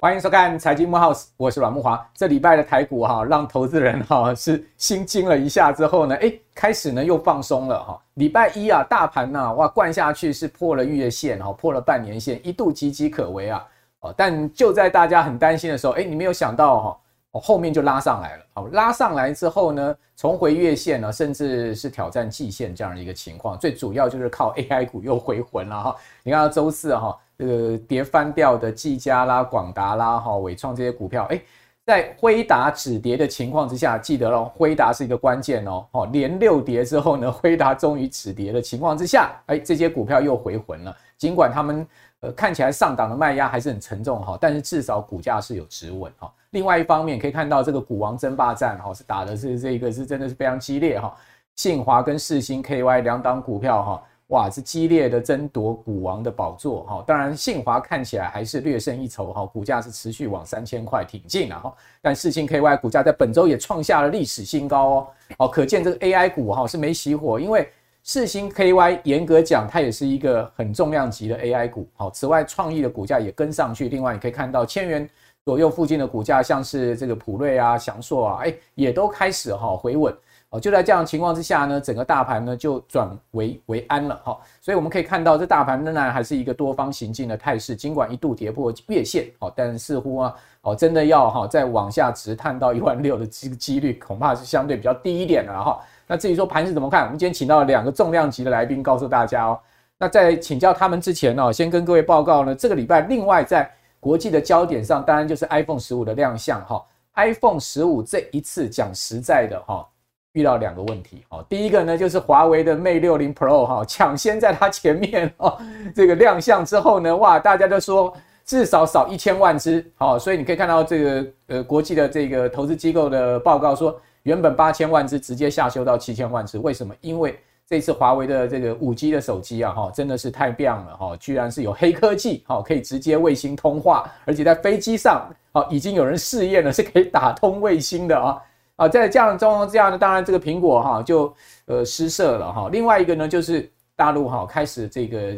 欢迎收看财经木 house，我是阮木华。这礼拜的台股哈，让投资人哈是心惊了一下之后呢，哎，开始呢又放松了哈。礼拜一啊，大盘呢哇灌下去是破了月线哈，破了半年线，一度岌岌可危啊。哦，但就在大家很担心的时候，哎，你没有想到哈，哦后面就拉上来了。好，拉上来之后呢，重回月线呢，甚至是挑战季线这样的一个情况。最主要就是靠 AI 股又回魂了哈。你看到周四哈。这个跌翻掉的技嘉啦、广达啦、哈纬创这些股票，哎，在辉达止跌的情况之下，记得喽，辉达是一个关键哦。哦，连六跌之后呢，辉达终于止跌的情况之下，哎，这些股票又回魂了。尽管他们呃看起来上档的卖压还是很沉重哈，但是至少股价是有止稳哈。另外一方面可以看到，这个股王争霸战哈是打的是这个是真的是非常激烈哈。信华跟世芯 KY 两档股票哈。哇，是激烈的争夺股王的宝座哈！当然，信华看起来还是略胜一筹哈，股价是持续往三千块挺进了哈。但世芯 KY 股价在本周也创下了历史新高哦，哦，可见这个 AI 股哈是没熄火，因为四星 KY 严格讲它也是一个很重量级的 AI 股。好，此外创意的股价也跟上去，另外你可以看到千元左右附近的股价，像是这个普瑞啊、祥硕啊，哎，也都开始哈回稳。哦，就在这样情况之下呢，整个大盘呢就转危为安了哈，所以我们可以看到，这大盘仍然还是一个多方行进的态势，尽管一度跌破月线，哦，但似乎啊，哦，真的要哈再往下直探到一万六的机几率，恐怕是相对比较低一点的哈。那至于说盘势怎么看，我们今天请到了两个重量级的来宾，告诉大家哦。那在请教他们之前呢，先跟各位报告呢，这个礼拜另外在国际的焦点上，当然就是 iPhone 十五的亮相哈。iPhone 十五这一次讲实在的哈。遇到两个问题，哦，第一个呢就是华为的 Mate 60 Pro 哈抢先在它前面哦，这个亮相之后呢，哇，大家都说至少少一千万只，好，所以你可以看到这个呃国际的这个投资机构的报告说，原本八千万只直接下修到七千万只，为什么？因为这次华为的这个五 G 的手机啊，哈，真的是太棒了哈，居然是有黑科技，哈，可以直接卫星通话，而且在飞机上，啊，已经有人试验了，是可以打通卫星的啊。啊，在这样的状况之下呢，当然这个苹果哈就呃失色了哈。另外一个呢，就是大陆哈开始这个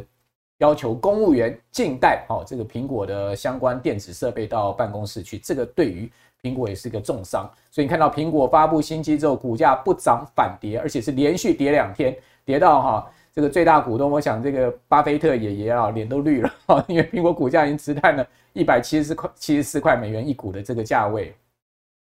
要求公务员禁带哈这个苹果的相关电子设备到办公室去，这个对于苹果也是个重伤。所以你看到苹果发布新机之后，股价不涨反跌，而且是连续跌两天，跌到哈这个最大股东，我想这个巴菲特爷爷啊脸都绿了哈，因为苹果股价已经直探了一百七十四块七十四块美元一股的这个价位。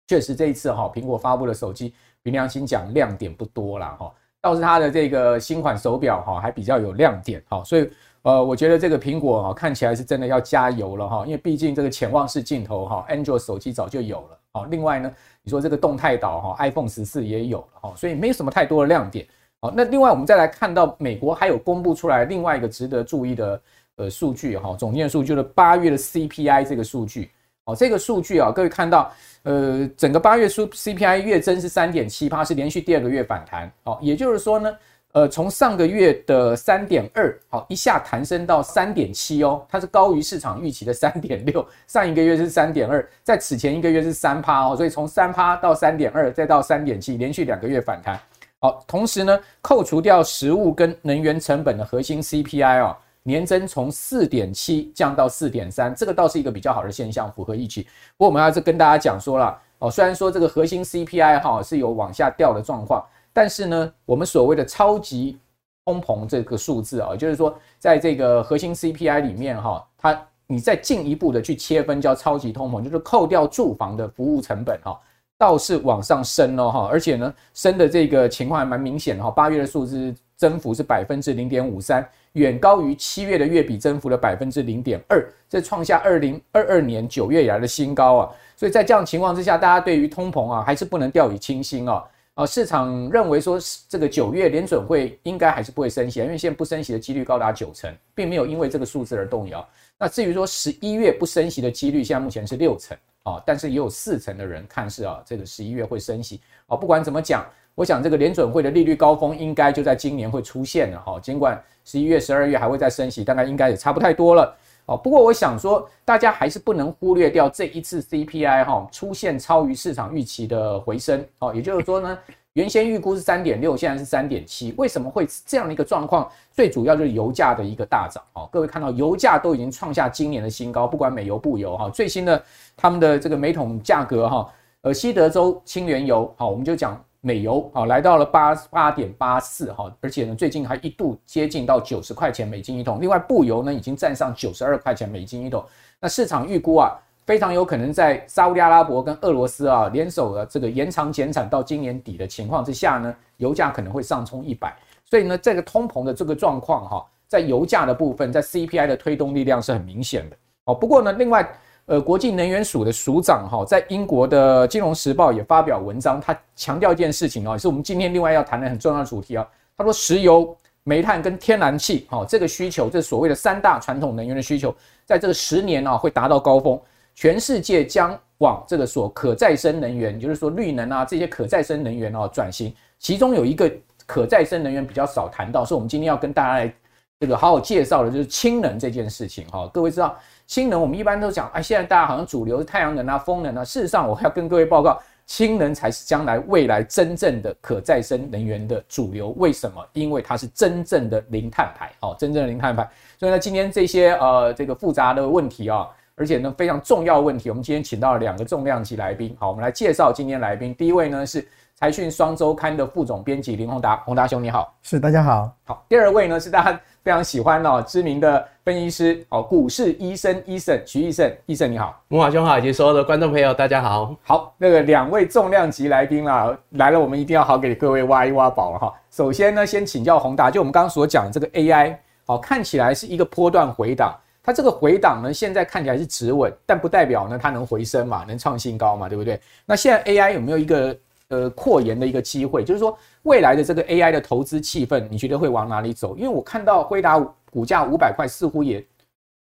确实，这一次哈，苹果发布的手机，凭良心讲，亮点不多啦哈。倒是它的这个新款手表哈，还比较有亮点哈。所以，呃，我觉得这个苹果哈，看起来是真的要加油了哈。因为毕竟这个潜望式镜头哈，Android 手机早就有了啊。另外呢，你说这个动态岛哈，iPhone 十四也有了哈，所以没什么太多的亮点。好，那另外我们再来看到美国还有公布出来另外一个值得注意的呃数据哈，总经数就是八月的 CPI 这个数据。哦，这个数据啊，各位看到，呃，整个八月数 CPI 月增是三点七八，是连续第二个月反弹。好，也就是说呢，呃，从上个月的三点二，好，一下弹升到三点七哦，它是高于市场预期的三点六。上一个月是三点二，在此前一个月是三趴哦，所以从三趴到三点二，再到三点七，连续两个月反弹。好，同时呢，扣除掉食物跟能源成本的核心 CPI 哦。年增从四点七降到四点三，这个倒是一个比较好的现象，符合预期。不过我们还是跟大家讲说了哦，虽然说这个核心 CPI 哈是有往下掉的状况，但是呢，我们所谓的超级通膨这个数字啊，就是说在这个核心 CPI 里面哈，它你再进一步的去切分叫超级通膨，就是扣掉住房的服务成本哈，倒是往上升了哈，而且呢，升的这个情况还蛮明显的哈，八月的数字增幅是百分之零点五三。远高于七月的月比增幅的百分之零点二，这创下二零二二年九月以来的新高啊！所以在这样情况之下，大家对于通膨啊还是不能掉以轻心啊！啊，市场认为说这个九月联准会应该还是不会升息，因为现在不升息的几率高达九成，并没有因为这个数字而动摇。那至于说十一月不升息的几率，现在目前是六成啊，但是也有四成的人看是啊，这个十一月会升息啊。不管怎么讲。我想这个联准会的利率高峰应该就在今年会出现了哈，尽管十一月、十二月还会再升息，大概应该也差不太多了哦。不过我想说，大家还是不能忽略掉这一次 CPI 哈出现超于市场预期的回升哦，也就是说呢，原先预估是三点六，现在是三点七，为什么会这样的一个状况？最主要就是油价的一个大涨哦。各位看到油价都已经创下今年的新高，不管美油、布油哈，最新的他们的这个每桶价格哈，呃，西德州轻原油好，我们就讲美油啊，来到了八八点八四哈，而且呢，最近还一度接近到九十块钱美金一桶。另外，布油呢已经站上九十二块钱美金一桶。那市场预估啊。非常有可能在沙乌地阿拉伯跟俄罗斯啊联手的这个延长减产到今年底的情况之下呢，油价可能会上冲一百。所以呢，这个通膨的这个状况哈，在油价的部分，在 CPI 的推动力量是很明显的哦。不过呢，另外呃，国际能源署的署长哈，在英国的金融时报也发表文章，他强调一件事情哦，也是我们今天另外要谈的很重要的主题啊。他说，石油、煤炭跟天然气哈，这个需求，这所谓的三大传统能源的需求，在这个十年啊会达到高峰。全世界将往这个所可再生能源，就是说绿能啊这些可再生能源哦转型。其中有一个可再生能源比较少谈到，是我们今天要跟大家来这个好好介绍的，就是氢能这件事情哈。各位知道氢能，我们一般都讲，哎，现在大家好像主流是太阳能啊、风能啊。事实上，我要跟各位报告，氢能才是将来未来真正的可再生能源的主流。为什么？因为它是真正的零碳排，哦，真正的零碳排。所以呢，今天这些呃这个复杂的问题啊。而且呢，非常重要的问题，我们今天请到了两个重量级来宾。好，我们来介绍今天来宾。第一位呢是财讯双周刊的副总编辑林宏达，宏达兄你好。是，大家好。好，第二位呢是大家非常喜欢哦，知名的分析师哦，股市医生 Eason 徐医生，医生你好。慕驊兄好，以及所有的观众朋友大家好。好，那个两位重量级来宾啦，来了，我们一定要好给各位挖一挖宝了哈。首先呢，先请教宏达，就我们刚刚所讲的这个 AI，好，看起来是一个波段回档。它这个回档呢，现在看起来是止稳，但不代表呢它能回升嘛，能创新高嘛，对不对？那现在 AI 有没有一个呃扩延的一个机会？就是说未来的这个 AI 的投资气氛，你觉得会往哪里走？因为我看到辉达股价五百块似乎也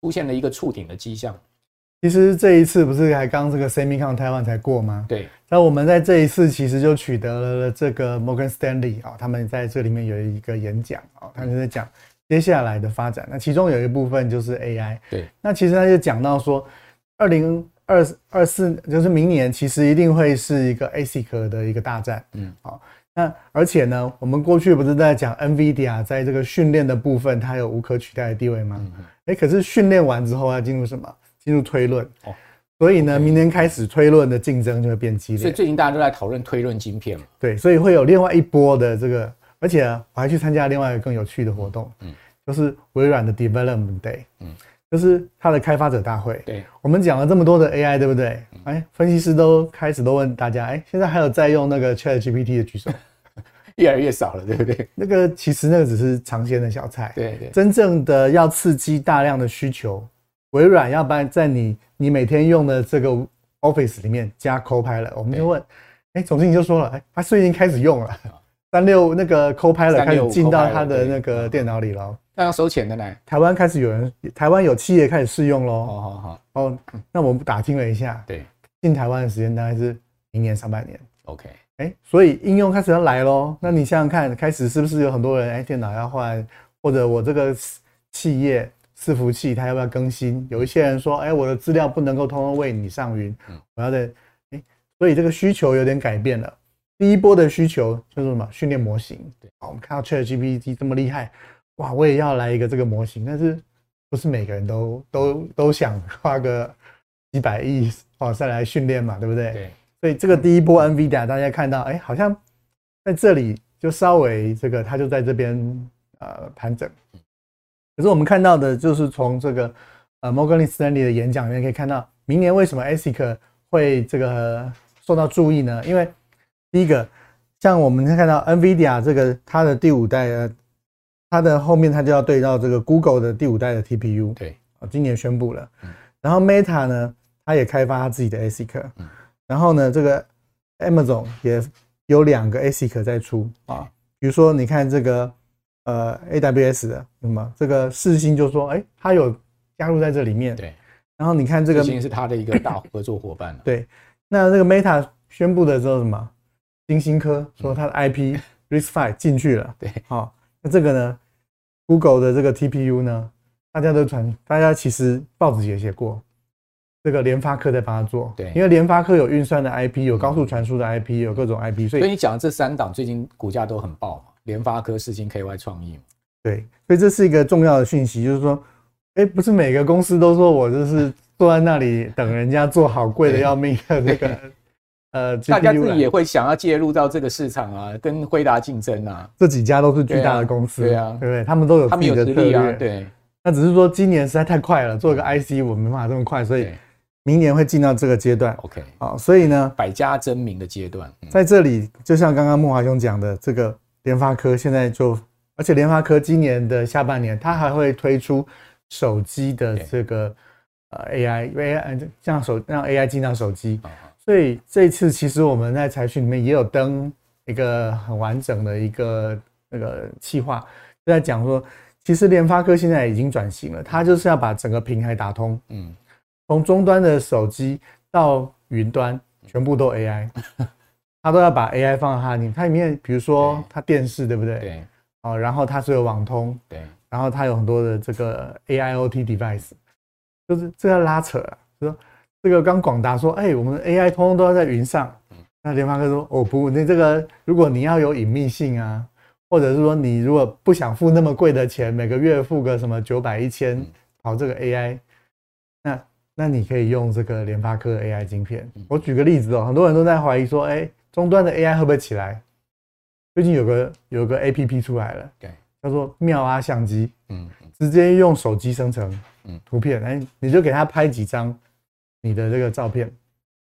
出现了一个触顶的迹象。其实这一次不是还刚这个 SEMICON Taiwan 才过吗？对。那我们在这一次其实就取得了这个 Morgan Stanley 啊，他们在这里面有一个演讲啊，他就在讲。接下来的发展，那其中有一部分就是 AI。对，那其实他就讲到说，二零二二四就是明年，其实一定会是一个 ASIC 的一个大战。嗯，好，那而且呢，我们过去不是在讲 NVIDIA 在这个训练的部分，它有无可取代的地位吗？嗯，哎，可是训练完之后要进入什么？进入推论。哦，所以呢，明年开始推论的竞争就会变激烈。所以最近大家都在讨论推论晶片嘛。对，所以会有另外一波的这个。而且我还去参加另外一个更有趣的活动，嗯，就是微软的 Development Day，嗯，就是它的开发者大会。对，我们讲了这么多的 AI，对不对？哎，分析师都开始都问大家，哎，现在还有在用那个 ChatGPT 的举手？越来越少了，对不对？那个其实那个只是尝鲜的小菜，对对。真正的要刺激大量的需求，微软要不然在你你每天用的这个 Office 里面加 Copilot，我们就问，哎，总经理就说了，哎，他最近开始用了。三六那个 Copilot 开始进到他的那个电脑里了，那要收钱的呢？台湾开始有人，台湾有企业开始试用喽。好好好，哦，那我们打听了一下，对，进台湾的时间大概是明年上半年。OK，哎，所以应用开始要来喽。那你想想看，开始是不是有很多人哎，电脑要换，或者我这个企业伺服器它要不要更新？有一些人说，哎，我的资料不能够通通为你上云，我要在，哎，所以这个需求有点改变了。第一波的需求就是什么？训练模型。对，好，我们看到 ChatGPT 这么厉害，哇，我也要来一个这个模型。但是不是每个人都都都想花个几百亿哦再来训练嘛，对不对？对。所以这个第一波 NVIDIA 大家看到，哎，好像在这里就稍微这个，它就在这边呃盘整。可是我们看到的就是从这个呃 Morgan Stanley 的演讲里面可以看到，明年为什么 ASIC 会这个受到注意呢？因为第一个，像我们看到 NVIDIA 这个它的第五代呃，它的后面它就要对到这个 Google 的第五代的 TPU，对，今年宣布了。然后 Meta 呢，它也开发它自己的 ASIC，然后呢，这个 Amazon 也有两个 ASIC 在出。啊，比如说你看这个呃 AWS 的什么这个四星就说，哎，它有加入在这里面，对。然后你看这个世星是它的一个大合作伙伴，对。那这个 Meta 宣布的时候什么？金星科说它的 IP RISC-V 进去了，对，好，那这个呢，Google 的这个 TPU 呢，大家都传，大家其实报纸也写过，这个联发科在帮他做。对，因为联发科有运算的 IP，有高速传输的 IP，有各种 IP，所以所以你讲的这三档最近股价都很爆嘛，联发科、世芯、KY 创意。对，所以这是一个重要的讯息，就是说，哎，不是每个公司都说我就是坐在那里等人家做好贵的要命的这个。呃，大家自己也会想要介入到这个市场啊，跟辉达竞争啊。这几家都是巨大的公司，对啊，对不对？他们都有他们有实力啊。对，那只是说今年实在太快了，做一个 IC 我没办法这么快，所以明年会进到这个阶段。OK，好，所以呢，百家争鸣的阶段，在这里就像刚刚莫华兄讲的，这个联发科现在就，而且联发科今年的下半年，它还会推出手机的这个呃 AI，AI 让手让 AI 进到手机。所以这次其实我们在财讯里面也有登一个很完整的一个那个企划，就在讲说，其实联发科现在已经转型了，它就是要把整个平台打通，嗯，从终端的手机到云端，全部都 AI，它都要把 AI 放到它里面，它里面比如说它电视对不对？对，哦，然后它是有网通，对，然后它有很多的这个 AIoT device，就是这要拉扯啊，就说。这个刚广达说，哎，我们的 AI 通通都要在云上。那联发科说，哦不，你这个如果你要有隐秘性啊，或者是说你如果不想付那么贵的钱，每个月付个什么九百一千跑这个 AI，那那你可以用这个联发科的 AI 晶片。我举个例子哦，很多人都在怀疑说，哎，终端的 AI 会不会起来？最近有个有个 APP 出来了，对，叫做妙啊相机，嗯，直接用手机生成图片，哎，你就给他拍几张。你的这个照片，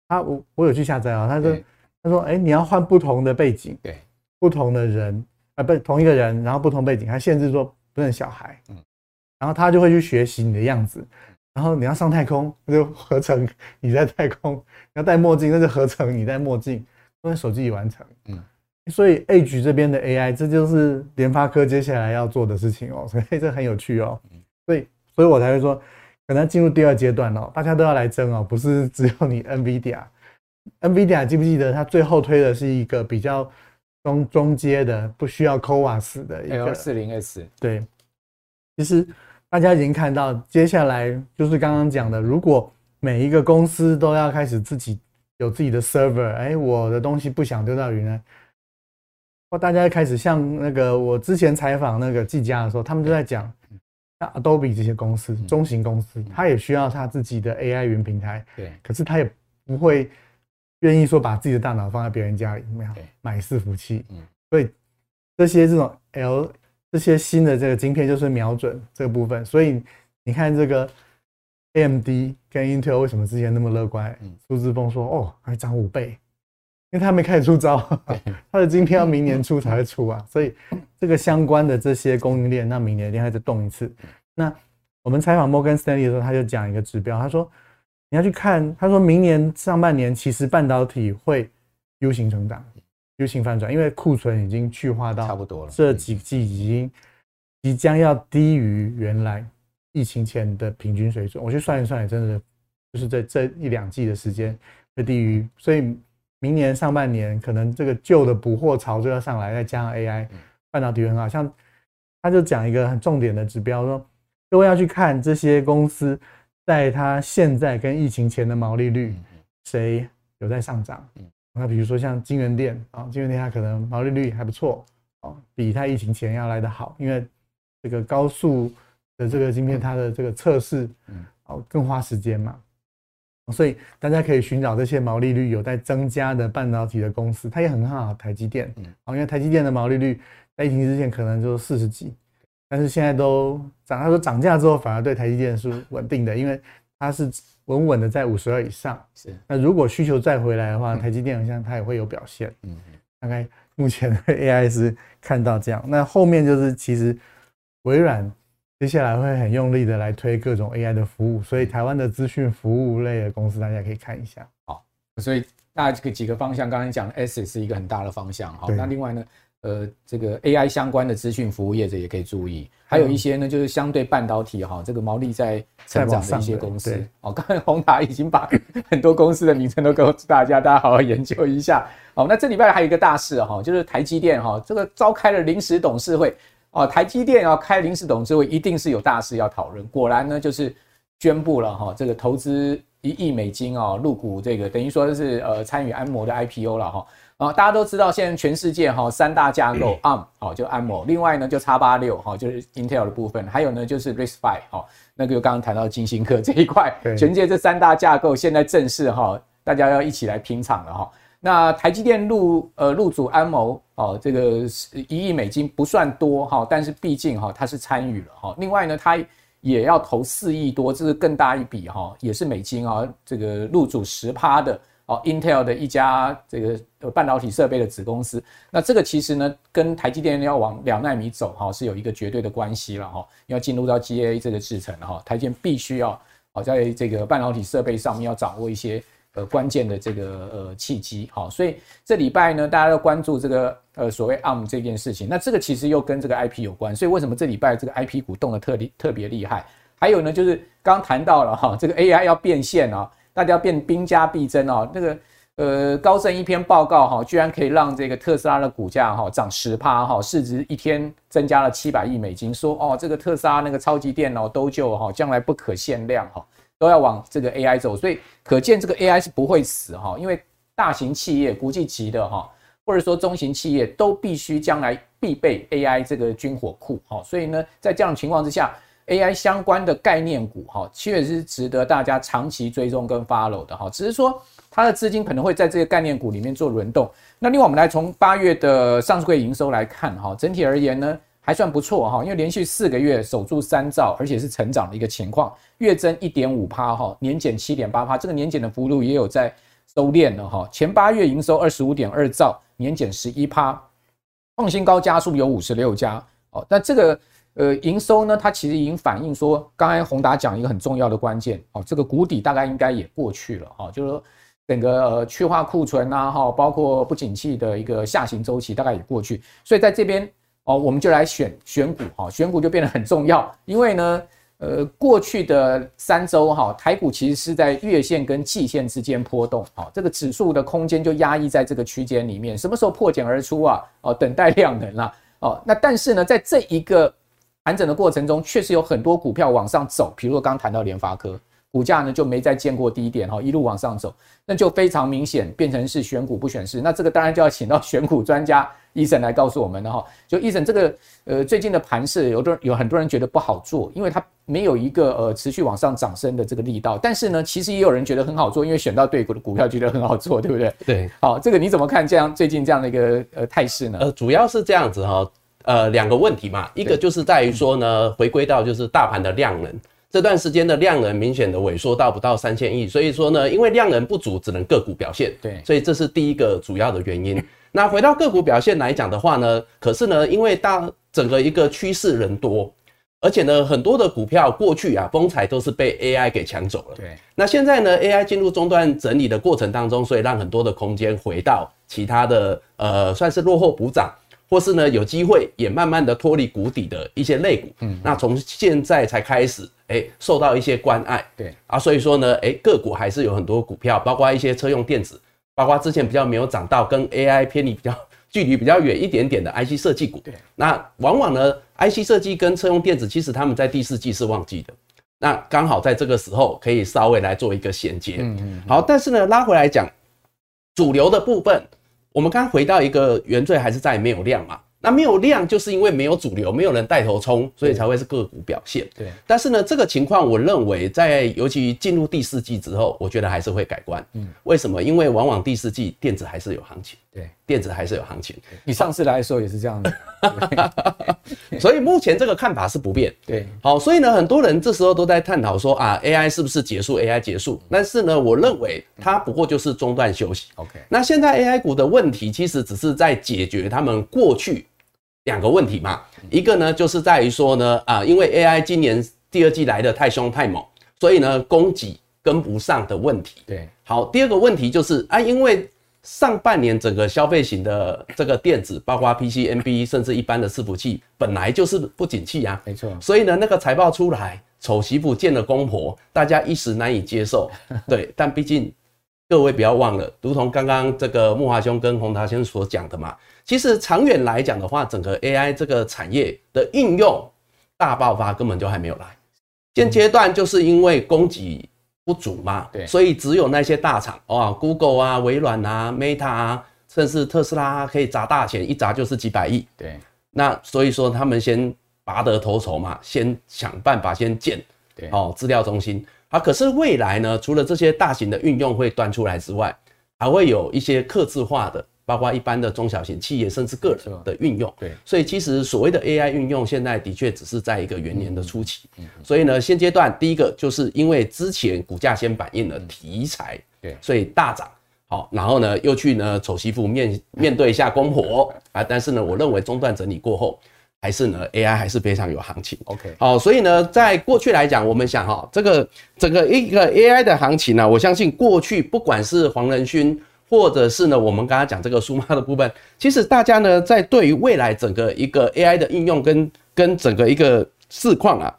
他我我有去下载啊。他说他说哎，你要换不同的背景，对，不同的人啊，不同一个人，然后不同背景，他限制说不能小孩，嗯，然后他就会去学习你的样子，然后你要上太空，那就合成你在太空；你要戴墨镜，那就合成你戴墨镜，都在手机已完成，嗯。所以 Edge 这边的 AI，这就是联发科接下来要做的事情哦，所以这很有趣哦。所以所以我才会说。可能进入第二阶段哦，大家都要来争哦，不是只有你 NVIDIA。NVIDIA 记不记得它最后推的是一个比较中中阶的，不需要 CoWoS 的一个 L40S。对，其实大家已经看到，接下来就是刚刚讲的，如果每一个公司都要开始自己有自己的 server，哎，我的东西不想丢到云呢，或大家开始像那个我之前采访那个技嘉的时候，他们就在讲。那 Adobe 这些公司，中型公司，它也需要它自己的 AI 云平台。对，可是它也不会愿意说把自己的大脑放在别人家里，没有买伺服器。嗯，所以这些这种 L 这些新的这个晶片就是瞄准这个部分。所以你看这个 AMD 跟 Intel 为什么之前那么乐观？苏志峰说哦，还涨五倍。因为他没开始出招，他的今天要明年出才会出啊，所以这个相关的这些供应链，那明年一定还再动一次。那我们采访摩根斯坦利的时候，他就讲一个指标，他说你要去看，他说明年上半年其实半导体会 U 型成长，U 型反转，因为库存已经去化到差不多了，这几季已经即将要低于原来疫情前的平均水准。我去算一算，也真的就是在这一两季的时间会低于，所以。明年上半年可能这个旧的补货潮就要上来，再加上 AI 半导体很好，像他就讲一个很重点的指标，说各位要去看这些公司，在它现在跟疫情前的毛利率，谁有在上涨？那比如说像晶圆店啊，晶圆店它可能毛利率还不错哦，比它疫情前要来得好，因为这个高速的这个晶片，它的这个测试，哦更花时间嘛。所以大家可以寻找这些毛利率有在增加的半导体的公司，它也很看好。台积电，嗯，因为台积电的毛利率在疫情之前可能就四十几，但是现在都涨。他说涨价之后反而对台积电是稳定的，因为它是稳稳的在五十二以上。是。那如果需求再回来的话，台积电好像它也会有表现。嗯。大概目前的 AI 是看到这样，那后面就是其实微软。接下来会很用力的来推各种 AI 的服务，所以台湾的资讯服务类的公司，大家可以看一下。好，所以大家这个几个方向，刚才讲的 S 是一个很大的方向。好，那另外呢，呃，这个 AI 相关的资讯服务业者也可以注意，还有一些呢，就是相对半导体哈，这个毛利在成长的一些公司。哦，刚才宏达已经把很多公司的名称都告诉大家，大家好好研究一下。好，那这礼拜还有一个大事哈，就是台积电哈，这个召开了临时董事会。哦，台积电要开临时董事会，一定是有大事要讨论。果然呢，就是宣布了哈，这个投资一亿美金哦入股这个，等于说是呃参与安谋的 IPO 了哈。啊，大家都知道现在全世界哈三大架构 ARM 好就安谋，另外呢就叉八六哈就是 Intel 的部分，还有呢就是 RISC-V 哈那个就刚刚谈到金星科这一块，全世界这三大架构现在正式哈大家要一起来拼场了哈。那台积电入呃入主安谋哦，这个一亿美金不算多哈，但是毕竟哈它是参与了哈。另外呢，它也要投四亿多，这是更大一笔哈，也是美金啊。这个入主十趴的哦，Intel 的一家这个半导体设备的子公司。那这个其实呢，跟台积电要往两纳米走哈，是有一个绝对的关系了哈。要进入到 GAA 这个制程哈，台积电必须要哦，在这个半导体设备上面要掌握一些。呃，关键的这个呃契机，好，所以这礼拜呢，大家要关注这个呃所谓 ARM 这件事情。那这个其实又跟这个 IP 有关，所以为什么这礼拜这个 IP 股动得特厉特别厉害？还有呢，就是刚谈到了哈，这个 AI 要变现啊，大家要变兵家必争啊。那个呃高盛一篇报告哈，居然可以让这个特斯拉的股价哈涨十趴哈，市值一天增加了七百亿美金，说哦这个特斯拉那个超级电脑都就哈将来不可限量哈。都要往这个 AI 走，所以可见这个 AI 是不会死哈，因为大型企业、国际级的哈，或者说中型企业都必须将来必备 AI 这个军火库哈，所以呢，在这样的情况之下，AI 相关的概念股哈，确实是值得大家长期追踪跟 follow 的哈，只是说它的资金可能会在这个概念股里面做轮动。那另外我们来从八月的上市柜营收来看哈，整体而言呢。还算不错哈，因为连续四个月守住三兆，而且是成长的一个情况，月增一点五趴哈，年减七点八趴，这个年减的幅度也有在收敛了哈。前八月营收二十五点二兆，年减十一趴，创新高加速有五十六家哦。那这个呃营收呢，它其实已经反映说，刚才宏达讲一个很重要的关键哦，这个谷底大概应该也过去了哈，就是说整个去化库存呐哈，包括不景气的一个下行周期大概也过去，所以在这边。哦，我们就来选选股哈，选股就变得很重要，因为呢，呃，过去的三周哈，台股其实是在月线跟季线之间波动，哈，这个指数的空间就压抑在这个区间里面，什么时候破茧而出啊？哦，等待量能啦，哦，那但是呢，在这一个盘整的过程中，确实有很多股票往上走，比如说刚刚谈到联发科。股价呢就没再见过低点哈，一路往上走，那就非常明显变成是选股不选市。那这个当然就要请到选股专家 Eason 来告诉我们了哈。就 Eason 这个呃最近的盘势，有的有很多人觉得不好做，因为它没有一个呃持续往上涨升的这个力道。但是呢，其实也有人觉得很好做，因为选到对股的股票觉得很好做，对不对？对。好，这个你怎么看这样最近这样的一个呃态势呢？呃，主要是这样子哈，呃，两个问题嘛，一个就是在于说呢，回归到就是大盘的量能。这段时间的量能明显的萎缩到不到三千亿，所以说呢，因为量能不足，只能个股表现。对，所以这是第一个主要的原因。那回到个股表现来讲的话呢，可是呢，因为大整个一个趋势人多，而且呢，很多的股票过去啊，风采都是被 AI 给抢走了。对，那现在呢，AI 进入中段整理的过程当中，所以让很多的空间回到其他的呃，算是落后补涨。或是呢，有机会也慢慢的脱离谷底的一些类股，嗯，那从现在才开始，哎，受到一些关爱，对。啊，所以说呢，哎，个股还是有很多股票，包括一些车用电子，包括之前比较没有涨到，跟 AI 偏离比较距离比较远一点点的 IC 设计股，对，那往往呢，IC 设计跟车用电子，其实他们在第四季是旺季的，那刚好在这个时候可以稍微来做一个衔接，嗯嗯，好，但是呢，拉回来讲，主流的部分。我们刚回到一个原罪，还是在没有量嘛？那没有量，就是因为没有主流，没有人带头冲，所以才会是个股表现。对。但是呢，这个情况，我认为在尤其进入第四季之后，我觉得还是会改观。嗯。为什么？因为往往第四季电子还是有行情。对。电子还是有行情。你上次来的时候也是这样的。所以目前这个看法是不变。对。好，所以呢，很多人这时候都在探讨说啊，AI 是不是结束？AI 结束？但是呢，我认为它不过就是中断休息。OK。那现在 AI 股的问题，其实只是在解决他们过去两个问题嘛。一个呢，就是在于说呢，啊，因为 AI 今年第二季来的太凶太猛，所以呢，供给跟不上的问题。对。好，第二个问题就是啊，因为上半年整个消费型的这个电子，包括 PC、NB，甚至一般的伺服器，本来就是不景气啊。没错。所以呢，那个财报出来，丑媳妇见了公婆，大家一时难以接受。对，但毕竟各位不要忘了，如同刚刚这个木华兄跟洪达兄所讲的嘛，其实长远来讲的话，整个 AI 这个产业的应用大爆发根本就还没有来。现阶段就是因为供给不足嘛，对，所以只有那些大厂哇，Google 啊、微软啊、Meta 啊，甚至特斯拉啊，可以砸大钱，一砸就是几百亿。对，那所以说他们先拔得头筹嘛，先想办法先建，对，哦，资料中心。啊，可是未来呢，除了这些大型的运用会端出来之外，还会有一些客制化的。包括一般的中小型企业，甚至个人的运用，对，所以其实所谓的 AI 运用，现在的确只是在一个元年的初期。嗯所以呢，现阶段第一个就是因为之前股价先反映了题材，对，所以大涨。好，然后呢，又去呢丑媳妇面 面对一下公婆啊。但是呢，我认为中段整理过后，还是呢 AI 还是非常有行情。OK，好，所以呢，在过去来讲，我们想哈，这个整个一个 AI 的行情呢，我相信过去不管是黄仁勋。或者是呢，我们刚刚讲这个数码的部分，其实大家呢在对于未来整个一个 AI 的应用跟跟整个一个市况啊，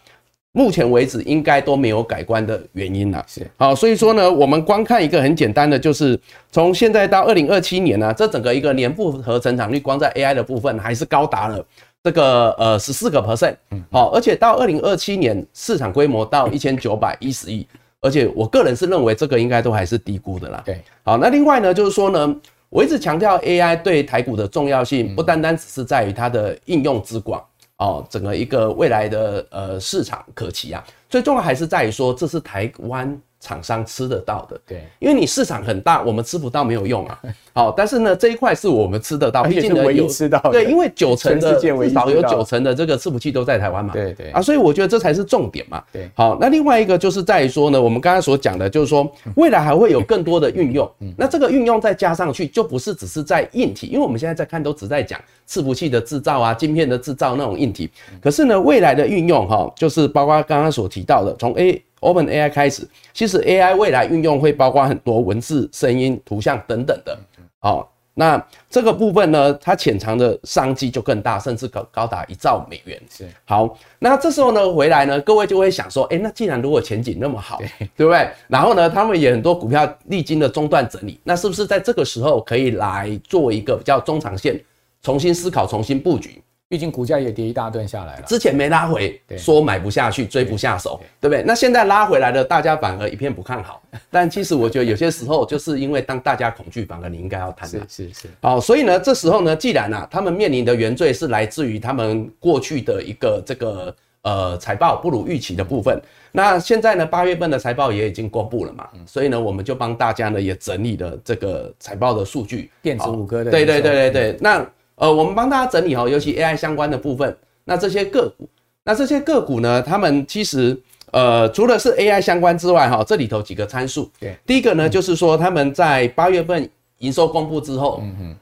目前为止应该都没有改观的原因啦。是，好，所以说呢，我们光看一个很简单的，就是从现在到二零二七年呢，这整个一个年复合成长率，光在 AI 的部分还是高达了这个呃十四个 percent，嗯，好，而且到二零二七年市场规模到一千九百一十亿。而且我个人是认为这个应该都还是低估的啦。对，好，那另外呢，就是说呢，我一直强调 AI 对台股的重要性，不单单只是在于它的应用之广哦，整个一个未来的呃市场可期啊，最重要还是在于说这是台湾。厂商吃得到的，对，因为你市场很大，我们吃不到没有用啊。好，但是呢，这一块是我们吃得到，毕竟呢，唯一吃到，对，因为九成的至少有九成的这个伺服器都在台湾嘛，对。对啊，所以我觉得这才是重点嘛。对，好，那另外一个就是在于说呢，我们刚才所讲的，就是说未来还会有更多的运用，嗯。那这个运用再加上去，就不是只是在硬体，因为我们现在在看都只在讲伺服器的制造啊、晶片的制造那种硬体，可是呢，未来的运用哈，就是包括刚刚所提到的，从 A。OpenAI 开始，其实 AI 未来运用会包括很多文字、声音、图像等等的。好，那这个部分呢，它潜藏的商机就更大，甚至高高达一兆美元。是。好，那这时候呢，回来呢，各位就会想说，哎，那既然如果前景那么好，对，对不对？然后呢，他们也很多股票历经了中段整理，那是不是在这个时候可以来做一个比较中长线，重新思考、重新布局？毕竟股价也跌一大段下来了，之前没拉回，说买不下去，追不下手，对不对？那现在拉回来了，大家反而一片不看好。但其实我觉得有些时候就是因为当大家恐惧，反而你应该要谈。是是是。好，所以呢，这时候呢，既然啊，他们面临的原罪是来自于他们过去的一个这个呃财报不如预期的部分。那现在呢，八月份的财报也已经公布了嘛，所以呢，我们就帮大家呢也整理了这个财报的数据，电子五哥的。对对对对对，那。呃，我们帮大家整理哈，尤其 AI 相关的部分。那这些个股，那这些个股呢，他们其实呃，除了是 AI 相关之外，哈，这里头几个参数。对，第一个呢，就是说他们在八月份营收公布之后，嗯哼，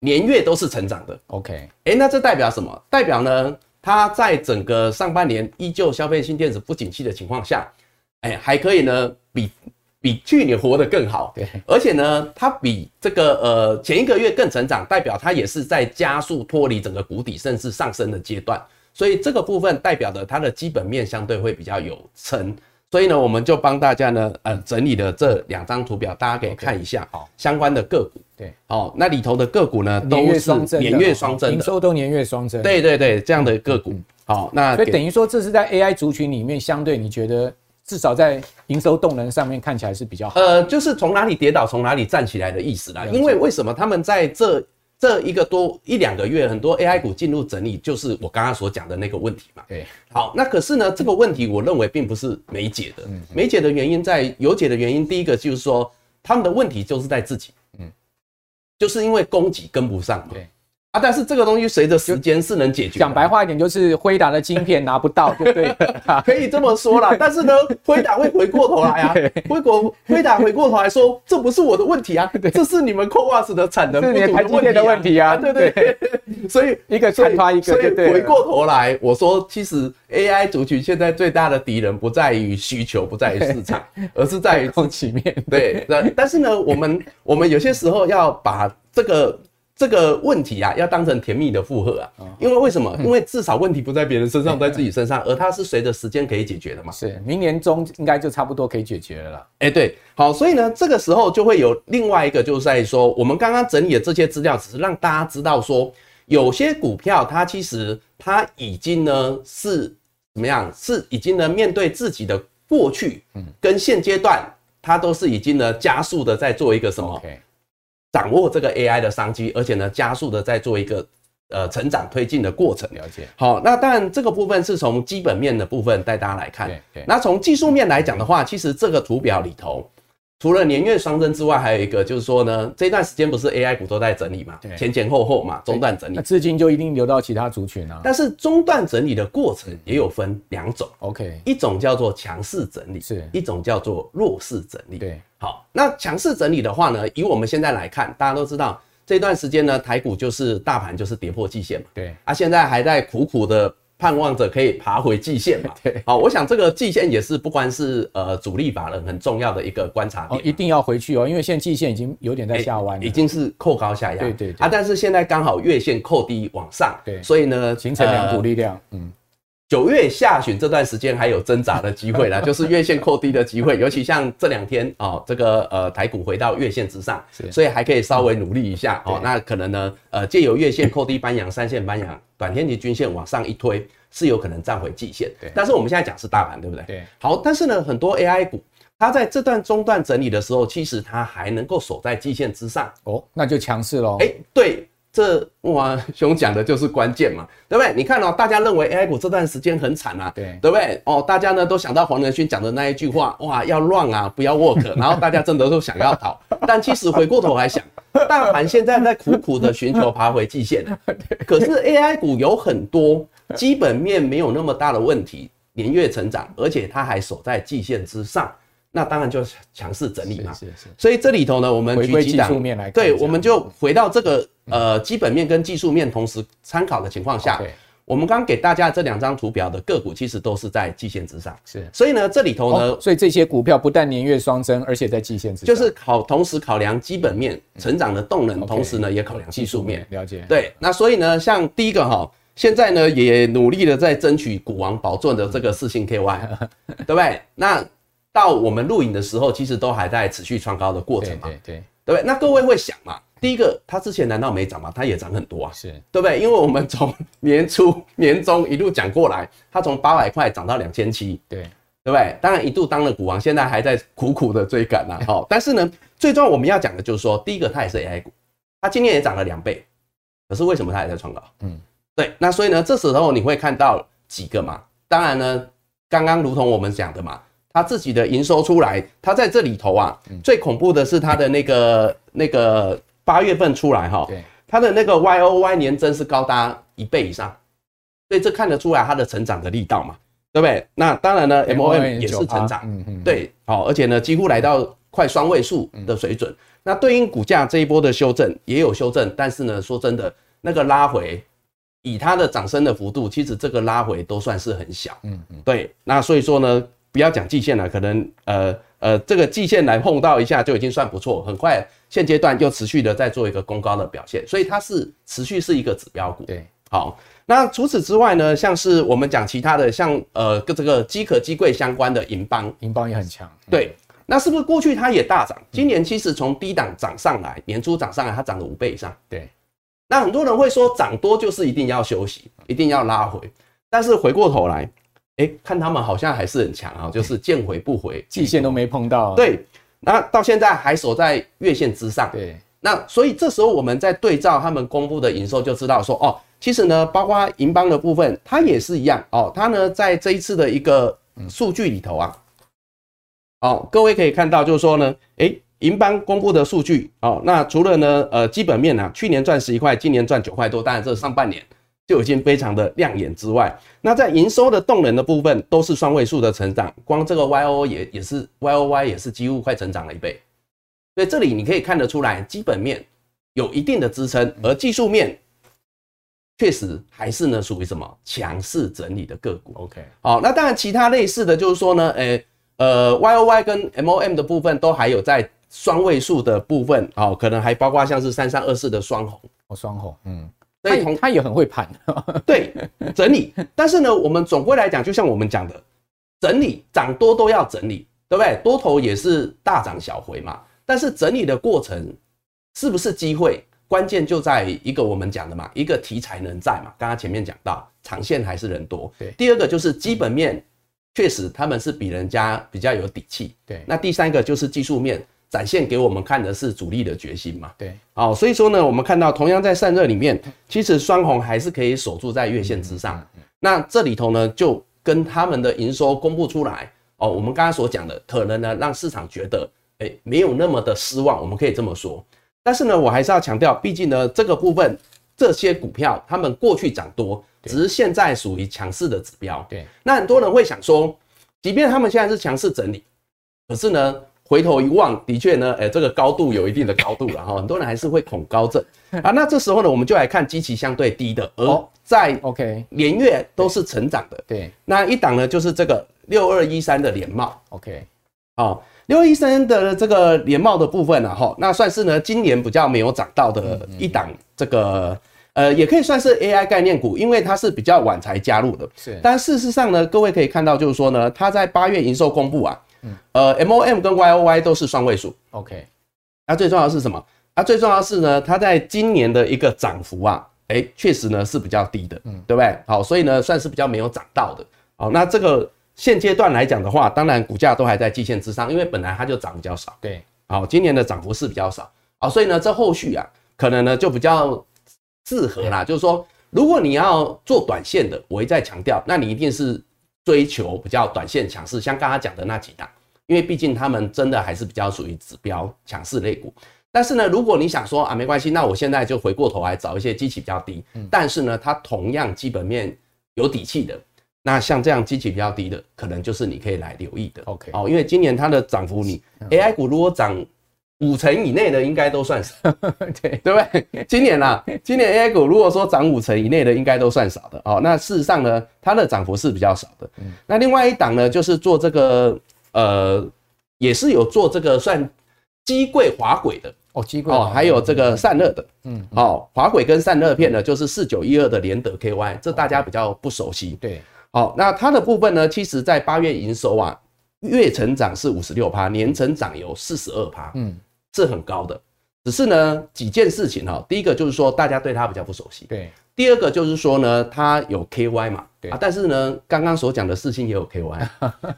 年月都是成长的。OK，哎，那这代表什么？代表呢，它在整个上半年依旧消费性电子不景气的情况下，哎，还可以呢比。比去年活得更好，对，而且呢，它比这个呃前一个月更成长，代表它也是在加速脱离整个谷底，甚至上升的阶段。所以这个部分代表的它的基本面相对会比较有撑。所以呢，我们就帮大家呢呃整理了这两张图表，大家可以看一下，好，相关的个股，对，好，那里头的个股呢都是年月双增，营收都年月双增，对对对，这样的个股，好，那所以等于说这是在 AI 族群里面相对你觉得。至少在营收动能上面看起来是比较好，呃，就是从哪里跌倒从哪里站起来的意思啦。因为为什么他们在这这一个多一两个月，很多 AI 股进入整理，就是我刚刚所讲的那个问题嘛。对，好，那可是呢，这个问题我认为并不是没解的。没解的原因在有解的原因，第一个就是说他们的问题就是在自己，嗯，就是因为供给跟不上嘛。对。啊，但是这个东西随着时间是能解决。讲白话一点，就是辉达的晶片拿不到，就对，可以这么说啦。但是呢，辉达会回过头来啊，辉国辉达回过头来说，这不是我的问题啊，这是你们 CoWoS 的产能不足的问题的问题啊，对对对。所以一个传发一个，所以回过头来，我说其实 AI 族群现在最大的敌人不在于需求，不在于市场，而是在于供给面。对，但是呢，我们我们有些时候要把这个。这个问题啊，要当成甜蜜的负荷啊，因为为什么？因为至少问题不在别人身上，在自己身上，而它是随着时间可以解决的嘛。是，明年中应该就差不多可以解决了啦。哎，对，好，所以呢，这个时候就会有另外一个，就是在说，我们刚刚整理的这些资料，只是让大家知道说，有些股票它其实它已经呢是怎么样，是已经呢面对自己的。过去跟现阶段，它都是已经呢加速的在做一个什么？掌握这个 AI 的商机，而且呢加速的在做一个呃成长推进的过程。了解。好，那当然这个部分是从基本面的部分带大家来看。那从技术面来讲的话，其实这个图表里头。除了年月双增之外，还有一个就是说呢，这段时间不是 AI 股都在整理嘛，前前后后嘛，中段整理，那资金就一定流到其他族群啊。但是中段整理的过程也有分两种，OK，一种叫做强势整理，是一种叫做弱势整理。对，好，那强势整理的话呢，以我们现在来看，大家都知道这段时间呢，台股就是大盘就是跌破季线嘛，对，啊，现在还在苦苦的。盼望着可以爬回季线嘛？对，好，我想这个季线也是不光是呃主力法人很重要的一个观察点，哦，一定要回去哦，因为现在季线已经有点在下弯，已经是扣高下压，对对对。啊，但是现在刚好月线扣低往上，对，所以呢形成两股力量，嗯。九月下旬这段时间还有挣扎的机会啦，就是月线扣低的机会，尤其像这两天哦，这个呃台股回到月线之上，所以还可以稍微努力一下哦。那可能呢，呃借由月线扣低搬阳，三线搬阳，短天期均线往上一推，是有可能站回季线。对，但是我们现在讲是大盘，对不对？对。好，但是呢，很多 AI 股，它在这段中段整理的时候，其实它还能够守在季线之上哦，那就强势喽。哎，对。这哇，熊讲的就是关键嘛，对不对？你看哦，大家认为 AI 股这段时间很惨啊，对对不对？哦，大家呢都想到黄仁勋讲的那一句话，哇，要 run 啊，不要 work，然后大家真的都想要逃，但其实回过头来想，大盘现在在苦苦的寻求爬回季线，可是 AI 股有很多基本面没有那么大的问题，年月成长，而且它还守在季线之上。那当然就是强势整理嘛，是是是。所以这里头呢，我们举几档，对，我们就回到这个呃基本面跟技术面同时参考的情况下，我们刚刚给大家这两张图表的个股，其实都是在季线之上。是，所以呢，这里头呢，所以这些股票不但年月双增，而且在季线之上，就是考同时考量基本面成长的动能，同时呢也考量技术面。了解。对，那所以呢，像第一个哈，现在呢也努力的在争取股王宝座的这个四星 KY，对不对？那到我们录影的时候，其实都还在持续创高的过程嘛，对对对，对，那各位会想嘛，第一个，它之前难道没涨吗？它也涨很多啊，是对不对？因为我们从年初、年中一路讲过来，它从八百块涨到两千七，对对不对？当然一度当了股王，现在还在苦苦的追赶啊。好，但是呢，最重要我们要讲的就是说，第一个它也是 AI 股，它今年也涨了两倍，可是为什么它还在创高？嗯，对，那所以呢，这时候你会看到几个嘛？当然呢，刚刚如同我们讲的嘛。他自己的营收出来，他在这里头啊，最恐怖的是他的那个那个八月份出来哈，他的那个 Y O Y 年增是高达一倍以上，所以这看得出来它的成长的力道嘛，对不对？那当然呢，M O M 也是成长，对，好，而且呢几乎来到快双位数的水准，那对应股价这一波的修正也有修正，但是呢说真的，那个拉回以它的涨升的幅度，其实这个拉回都算是很小，嗯嗯，对，那所以说呢。不要讲季线了，可能呃呃，这个季线来碰到一下就已经算不错。很快，现阶段又持续的在做一个攻高的表现，所以它是持续是一个指标股。对，好。那除此之外呢，像是我们讲其他的，像呃跟这个机壳机柜相关的银邦，银邦也很强。对，那是不是过去它也大涨？今年其实从低档涨上来，年初涨上来，它涨了五倍以上。对，那很多人会说涨多就是一定要休息，一定要拉回，但是回过头来。哎，看他们好像还是很强啊，就是见回不回，季线都没碰到。对，那到现在还守在月线之上。对，那所以这时候我们在对照他们公布的营收，就知道说哦，其实呢，包括银邦的部分，它也是一样哦。它呢，在这一次的一个数据里头啊，哦，各位可以看到，就是说呢，哎，银邦公布的数据哦，那除了呢，呃，基本面啊，去年赚十一块，今年赚九块多，当然这是上半年。就已经非常的亮眼之外，那在营收的动能的部分都是双位数的成长，光这个 Y O 也也是 Y O Y 也是几乎快成长了一倍，所以这里你可以看得出来，基本面有一定的支撑，而技术面确实还是呢属于什么强势整理的个股。OK，好，那当然其他类似的就是说呢，诶、欸，呃，Y O Y 跟 M O M 的部分都还有在双位数的部分，哦，可能还包括像是三三二四的双红，哦，双红，嗯。所以他也很会盘，对，整理。但是呢，我们总归来讲，就像我们讲的，整理涨多都要整理，对不对？多头也是大涨小回嘛。但是整理的过程是不是机会，关键就在一个我们讲的嘛，一个题材能在嘛。刚刚前面讲到，长线还是人多。对。第二个就是基本面确实他们是比人家比较有底气。对，那第三个就是技术面展现给我们看的是主力的决心嘛。对，好，所以说呢，我们看到同样在散热里面，其实双红还是可以守住在月线之上。那这里头呢，就跟他们的营收公布出来哦，我们刚刚所讲的，可能呢让市场觉得，哎，没有那么的失望，我们可以这么说。但是呢，我还是要强调，毕竟呢，这个部分这些股票，他们过去涨多，只是现在属于强势的指标。对，那很多人会想说，即便他们现在是强势整理，可是呢，回头一望，的确呢，哎，这个高度有一定的高度了哈，很多人还是会恐高症 啊。那这时候呢，我们就来看基期相对低的，而在 OK 连月都是成长的。对，那一档呢，就是这个六二一三的联帽。OK，好。六二一三的这个联帽的部分呢，哈，那算是呢今年比较没有涨到的一档，这个呃也可以算是 AI 概念股，因为它是比较晚才加入的。是，但事实上呢，各位可以看到，就是说呢，它在八月营收公布啊，呃，MOM 跟 YOY 都是双位数。OK，那最重要的是什么？啊，最重要的是呢，它在今年的一个涨幅啊，哎，确实呢是比较低的，嗯，对不对？好，所以呢算是比较没有涨到的。好，那这个。现阶段来讲的话，当然股价都还在季线之上，因为本来它就涨比较少。对，好，今年的涨幅是比较少，好，所以呢，这后续啊，可能呢就比较适合啦。就是说，如果你要做短线的，我一再强调，那你一定是追求比较短线强势，像刚刚讲的那几档，因为毕竟他们真的还是比较属于指标强势类股。但是呢，如果你想说啊，没关系，那我现在就回过头来找一些基期比较低，但是呢，它同样基本面有底气的。那像这样基期比较低的，可能就是你可以来留意的。OK，哦，因为今年它的涨幅，你 AI 股如果涨五成以内的，应该都算少，对。对不对？今年啊，今年 AI 股如果说涨五成以内的，应该都算少的。哦，那事实上呢，它的涨幅是比较少的。那另外一档呢，就是做这个呃，也是有做这个算机柜滑轨的。哦，机柜哦，还有这个散热的，嗯，哦，滑轨跟散热片呢，就是四九一二的联德 KY，这大家比较不熟悉，对。好，那它的部分呢？其实，在八月营收啊，月成长是五十六趴，年成长有四十二趴，嗯，是很高的。只是呢，几件事情哈，第一个就是说，大家对它比较不熟悉，对。第二个就是说呢，它有 KY 嘛，对啊。但是呢，刚刚所讲的事情也有 KY，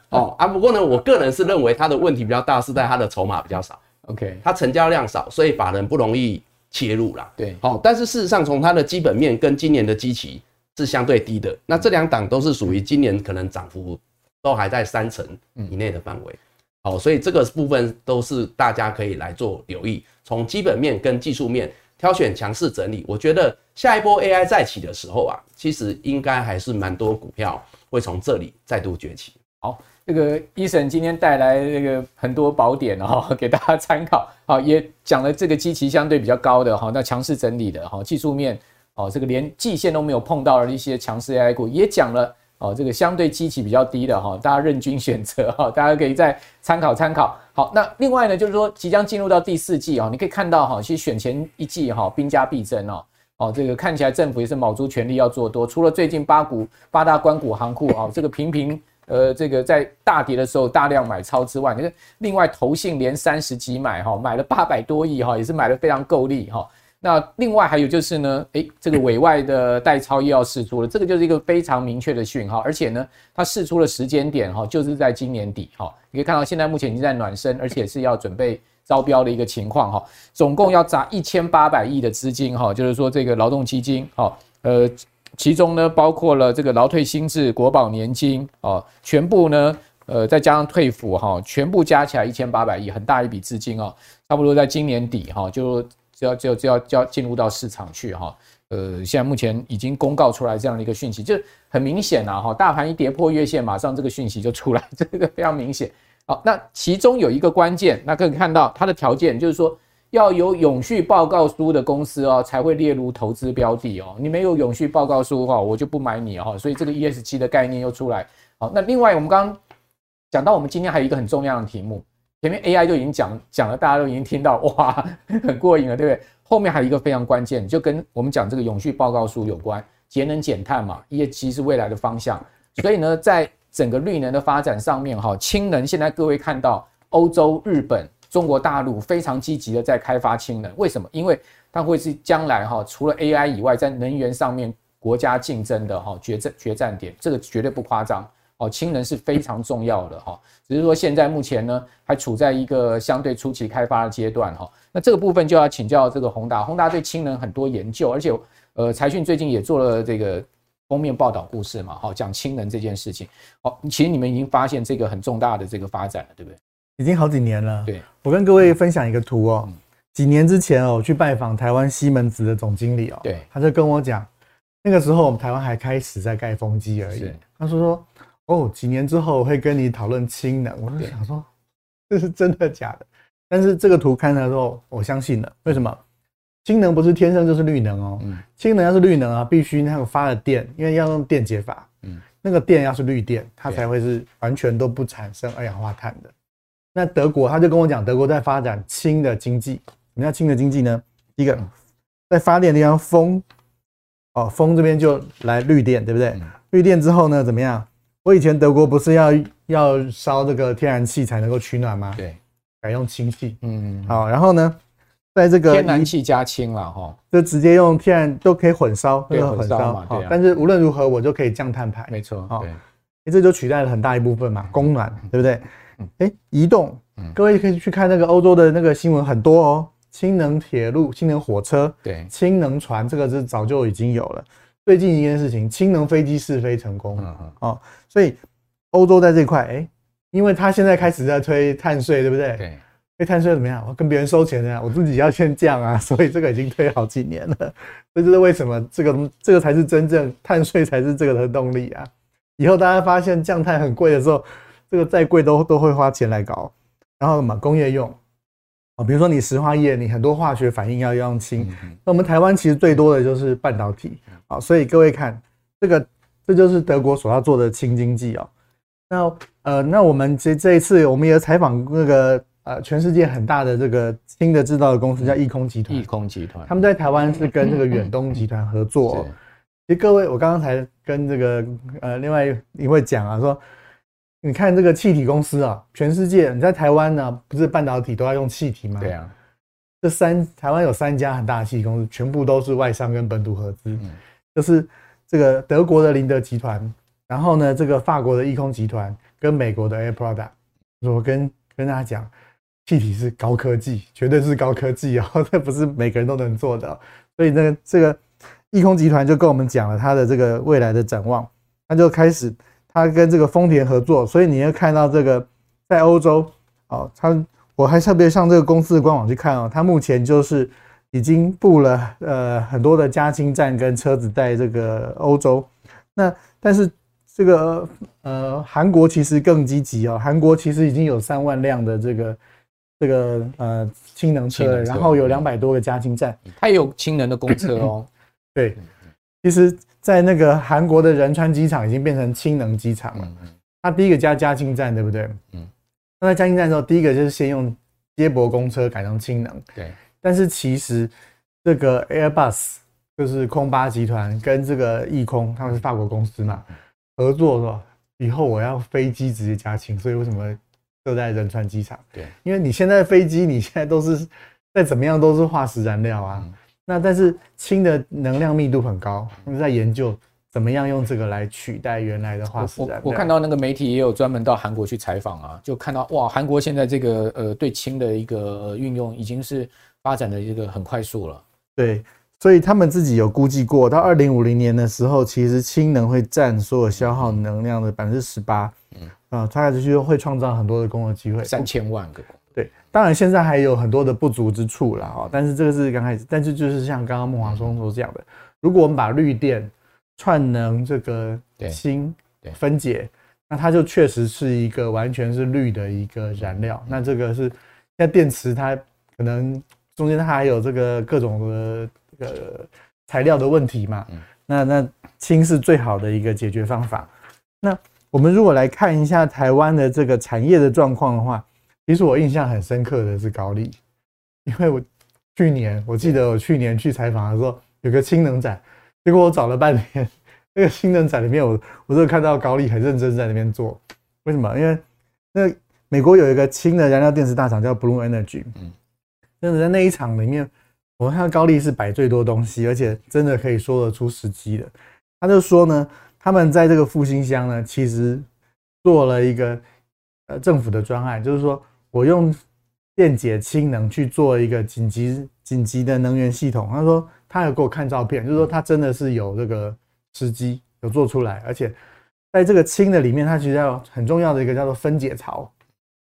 哦啊。不过呢，我个人是认为它的问题比较大，是在它的筹码比较少，OK，它成交量少，所以法人不容易切入啦，对。好，但是事实上，从它的基本面跟今年的基期。是相对低的，那这两档都是属于今年可能涨幅都还在三成以内的范围，好，所以这个部分都是大家可以来做留意，从基本面跟技术面挑选强势整理。我觉得下一波 AI 再起的时候啊，其实应该还是蛮多股票会从这里再度崛起。好，那个医生今天带来那个很多宝典哈，给大家参考，好，也讲了这个基期相对比较高的哈，那强势整理的哈，技术面。哦，这个连季线都没有碰到的一些强势 AI 股也讲了哦，这个相对基期比较低的哈，大家任君选择哈，大家可以再参考参考。好，那另外呢，就是说即将进入到第四季啊，你可以看到哈，其实选前一季哈，兵家必争哦，哦，这个看起来政府也是卯足全力要做多，除了最近八股八大关股行库啊，这个频频呃这个在大跌的时候大量买超之外，你看另外投信连三十几买哈，买了八百多亿哈，也是买得非常够力哈。那另外还有就是呢，诶，这个委外的代操又要释出了，这个就是一个非常明确的讯号，而且呢，它释出了时间点哈，就是在今年底哈，你可以看到现在目前已经在暖身，而且是要准备招标的一个情况哈，总共要砸一千八百亿的资金哈，就是说这个劳动基金哈，呃，其中呢包括了这个劳退新制、国保年金啊，全部呢，呃，再加上退抚哈，全部加起来一千八百亿，很大一笔资金啊，差不多在今年底哈就。就要就要就要就要进入到市场去哈，呃，现在目前已经公告出来这样的一个讯息，就很明显呐哈，大盘一跌破月线，马上这个讯息就出来，这个非常明显。好，那其中有一个关键，那可以看到它的条件就是说要有永续报告书的公司哦，才会列入投资标的哦。你没有永续报告书的话，我就不买你哈。所以这个 ESG 的概念又出来。好，那另外我们刚刚讲到，我们今天还有一个很重要的题目。前面 AI 就已经讲讲了，大家都已经听到，哇，很过瘾了，对不对？后面还有一个非常关键，就跟我们讲这个永续报告书有关，节能减碳嘛，ESG 是未来的方向。所以呢，在整个绿能的发展上面，哈，氢能现在各位看到，欧洲、日本、中国大陆非常积极的在开发氢能，为什么？因为它会是将来哈，除了 AI 以外，在能源上面国家竞争的哈决战决战点，这个绝对不夸张。哦，氢能是非常重要的哈。只是说现在目前呢，还处在一个相对初期开发的阶段哈。那这个部分就要请教这个宏达，宏达对氢能很多研究，而且呃，财讯最近也做了这个封面报道故事嘛，哈，讲氢能这件事情。哦，其实你们已经发现这个很重大的这个发展了，对不对？已经好几年了。对，我跟各位分享一个图哦。几年之前哦，我去拜访台湾西门子的总经理哦，对，他就跟我讲，那个时候我们台湾还开始在盖风机而已。他说说，哦，几年之后我会跟你讨论氢能。我就想说，这是真的假的？但是这个图看的时候，我相信了。为什么？氢能不是天生就是绿能哦。嗯。氢能要是绿能啊，必须那个发的电，因为要用电解法。嗯。那个电要是绿电，它才会是完全都不产生二氧化碳的。那德国他就跟我讲，德国在发展氢的经济。什么叫氢的经济呢？第一个，在发电的地方风，哦，风这边就来绿电，对不对？绿电之后呢，怎么样？我以前德国不是要要烧这个天然气才能够取暖吗？对，改用氢气。嗯，好，然后呢，在这个天然气加氢了哈，就直接用天然都可以混烧，对，混烧嘛，对。但是无论如何，我就可以降碳排。没错，哦，对，这就取代了很大一部分嘛，供暖，对不对？哎，移动，各位可以去看那个欧洲的那个新闻，很多哦。氢能铁路、氢能火车、对，氢能船，这个是早就已经有了。最近一件事情，氢能飞机试飞成功，嗯嗯，哦，所以欧洲在这块，哎，因为他现在开始在推碳税，对不对？对，推碳税怎么样？我跟别人收钱呢，我自己要先降啊，所以这个已经推好几年了。这就是为什么这个这个才是真正碳税才是这个的动力啊！以后大家发现降碳很贵的时候，这个再贵都都会花钱来搞。然后什么工业用？啊，比如说你石化业，你很多化学反应要用氢。那我们台湾其实最多的就是半导体。啊，所以各位看这个，这就是德国所要做的氢经济哦。那呃，那我们这这一次我们也采访那个呃全世界很大的这个氢的制造的公司叫益空集团。益空集团，他们在台湾是跟这个远东集团合作哦。其实各位，我刚刚才跟这个呃另外一位讲啊说。你看这个气体公司啊，全世界你在台湾呢，不是半导体都要用气体吗？对啊，这三台湾有三家很大的气体公司，全部都是外商跟本土合资，嗯，就是这个德国的林德集团，然后呢，这个法国的易空集团跟美国的 Air Products，我跟跟大家讲，气体是高科技，绝对是高科技哦，这不是每个人都能做的，所以呢，这个易空集团就跟我们讲了他的这个未来的展望，他就开始。他跟这个丰田合作，所以你要看到这个在欧洲哦，他我还特别上这个公司的官网去看哦，他目前就是已经布了呃很多的加氢站跟车子在这个欧洲。那但是这个呃韩国其实更积极哦，韩国其实已经有三万辆的这个这个呃氢能车，然后有两百多个加氢站，它也有氢能的公车哦。对，其实。在那个韩国的仁川机场已经变成氢能机场了。它第一个加加氢站，对不对？嗯。那在加氢站之后，第一个就是先用接驳公车改成氢能。对。但是其实这个 Airbus 就是空巴集团跟这个益空，他们是法国公司嘛，合作是吧？以后我要飞机直接加氢，所以为什么设在仁川机场？对。因为你现在飞机，你现在都是再怎么样都是化石燃料啊。那但是氢的能量密度很高，我们在研究怎么样用这个来取代原来的化石燃料。我我看到那个媒体也有专门到韩国去采访啊，就看到哇，韩国现在这个呃对氢的一个运用已经是发展的一个很快速了。对，所以他们自己有估计过，到二零五零年的时候，其实氢能会占所有消耗能量的百分之十八。嗯啊，它就是会创造很多的工作机会，三千万个。对，当然现在还有很多的不足之处了哈，但是这个是刚开始，但是就是像刚刚孟华松所讲的，如果我们把绿电串能这个氢分解，那它就确实是一个完全是绿的一个燃料。那这个是那电池，它可能中间它还有这个各种的这个材料的问题嘛。那那氢是最好的一个解决方法。那我们如果来看一下台湾的这个产业的状况的话，其实我印象很深刻的是高丽，因为我去年我记得我去年去采访的时候，有个氢能展，结果我找了半天，那个氢能展里面我我就看到高丽很认真在那边做，为什么？因为那美国有一个氢的燃料电池大厂叫 Bloom Energy，嗯，真的在那一场里面，我看到高丽是摆最多东西，而且真的可以说得出时机的。他就说呢，他们在这个复兴乡呢，其实做了一个呃政府的专案，就是说我用电解氢能去做一个紧急紧急的能源系统。他说他有给我看照片，就是说他真的是有这个时机有做出来，而且在这个氢的里面，它其实要很重要的一个叫做分解槽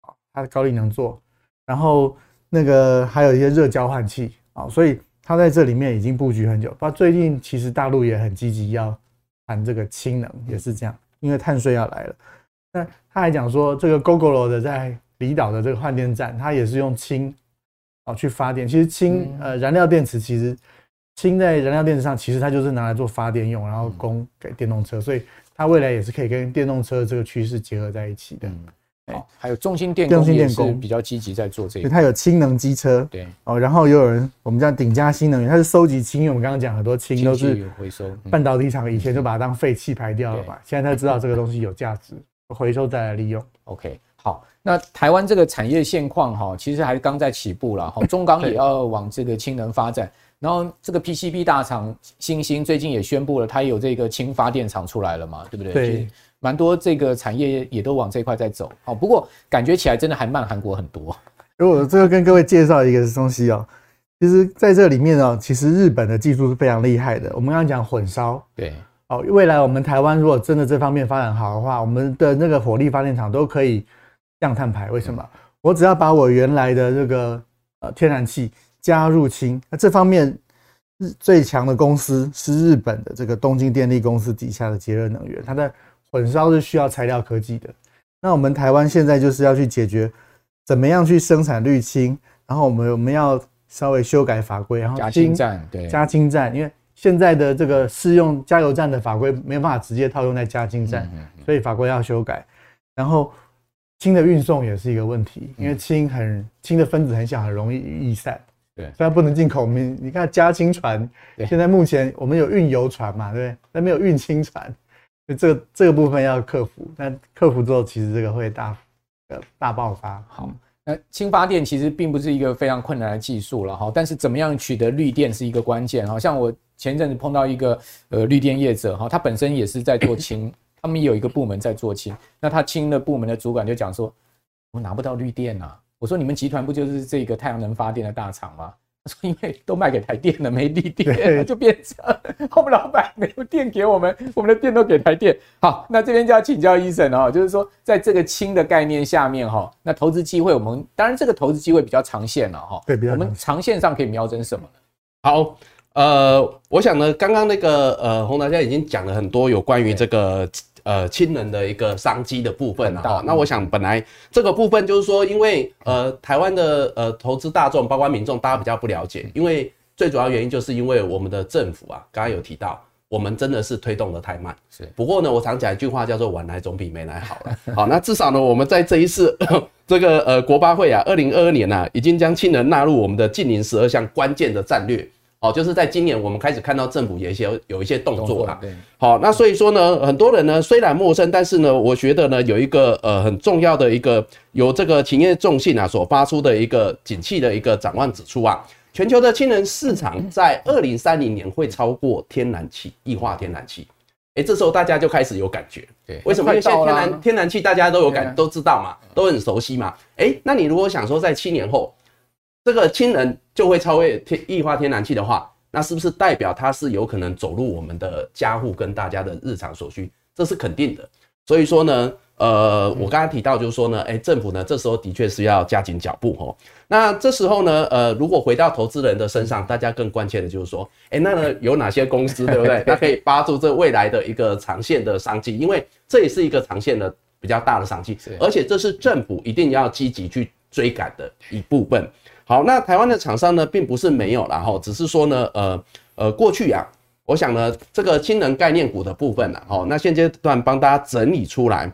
啊，它的高力能做，然后那个还有一些热交换器啊，所以它在这里面已经布局很久。不，最近其实大陆也很积极要谈这个氢能，也是这样，因为碳税要来了。那他还讲说，这个 Gogoro 的在离岛的这个换电站，它也是用氢哦去发电。其实氢呃燃料电池，其实氢在燃料电池上，其实它就是拿来做发电用，然后供给电动车，所以它未来也是可以跟电动车这个趋势结合在一起的。哦，还有中兴电工也是比较积极在做这个，它有氢能机车，对。哦，然后又有人我们叫鼎加新能源，它是收集氢，因为我们刚刚讲很多氢都是回收，半导体厂以前就把它当废气排掉了嘛，现在他知道这个东西有价值。回收再来利用。OK，好，那台湾这个产业现况哈，其实还是刚在起步了哈。中钢也要往这个氢能发展，然后这个 PCB 大厂新兴最近也宣布了，它有这个氢发电厂出来了嘛，对不对？对，蛮多这个产业也都往这块在走。好，不过感觉起来真的还慢韩国很多。如果最后跟各位介绍一个东西哦，其实在这里面哦，其实日本的技术是非常厉害的。我们刚刚讲混烧，对。哦，未来我们台湾如果真的这方面发展好的话，我们的那个火力发电厂都可以降碳排。为什么？我只要把我原来的这个呃天然气加入氢，那这方面日最强的公司是日本的这个东京电力公司底下的节热能源，它的混烧是需要材料科技的。那我们台湾现在就是要去解决怎么样去生产绿氢，然后我们我们要稍微修改法规，然后加氢站，对，加氢站，因为。现在的这个适用加油站的法规没有办法直接套用在加氢站，所以法规要修改。然后氢的运送也是一个问题，因为氢很氢的分子很小，很容易逸散。对，虽然不能进口，我们你看加氢船，现在目前我们有运油船嘛，对不对？但没有运氢船，所以这个这个部分要克服。但克服之后，其实这个会大呃大爆发。好。那氢发电其实并不是一个非常困难的技术了哈，但是怎么样取得绿电是一个关键。好像我前一阵子碰到一个呃绿电业者哈，他本身也是在做氢，他们有一个部门在做氢。那他氢的部门的主管就讲说，我拿不到绿电啊。我说你们集团不就是这个太阳能发电的大厂吗？他说：“因为都卖给台电了，没绿电，就变成 我们老板没有电给我们，我们的电都给台电。好，那这边就要请教 Eason 哦，就是说在这个氢的概念下面哈，那投资机会我们当然这个投资机会比较长线了哈。对，我们长线上可以瞄准什么呢？好，呃，我想呢，刚刚那个呃洪大家已经讲了很多有关于这个。”呃，亲人的一个商机的部分哈，那我想本来这个部分就是说，因为呃，台湾的呃投资大众，包括民众，大家比较不了解，因为最主要原因就是因为我们的政府啊，刚刚有提到，我们真的是推动的太慢。是，不过呢，我常讲一句话叫做“晚来总比没来好”了。好，那至少呢，我们在这一次 这个呃国八会啊，二零二二年呐、啊，已经将氢能纳入我们的近邻十二项关键的战略。哦，就是在今年，我们开始看到政府有一些有一些动作啦。对，好，那所以说呢，很多人呢虽然陌生，但是呢，我觉得呢有一个呃很重要的一个由这个企业重信啊所发出的一个景气的一个展望指出啊，全球的氢能市场在二零三零年会超过天然气，液化天然气。哎，这时候大家就开始有感觉，对，为什么？因为现在天然天然气大家都有感都知道嘛，都很熟悉嘛。哎，那你如果想说在七年后。这个氢能就会超越天液化天然气的话，那是不是代表它是有可能走入我们的家户跟大家的日常所需？这是肯定的。所以说呢，呃，我刚才提到就是说呢，哎，政府呢这时候的确是要加紧脚步哦。那这时候呢，呃，如果回到投资人的身上，大家更关切的就是说，哎，那呢有哪些公司 对不对？它可以抓住这未来的一个长线的商机，因为这也是一个长线的比较大的商机，而且这是政府一定要积极去追赶的一部分。好，那台湾的厂商呢，并不是没有啦，哈，只是说呢，呃呃，过去啊，我想呢，这个氢能概念股的部分呢，哦，那现阶段帮大家整理出来，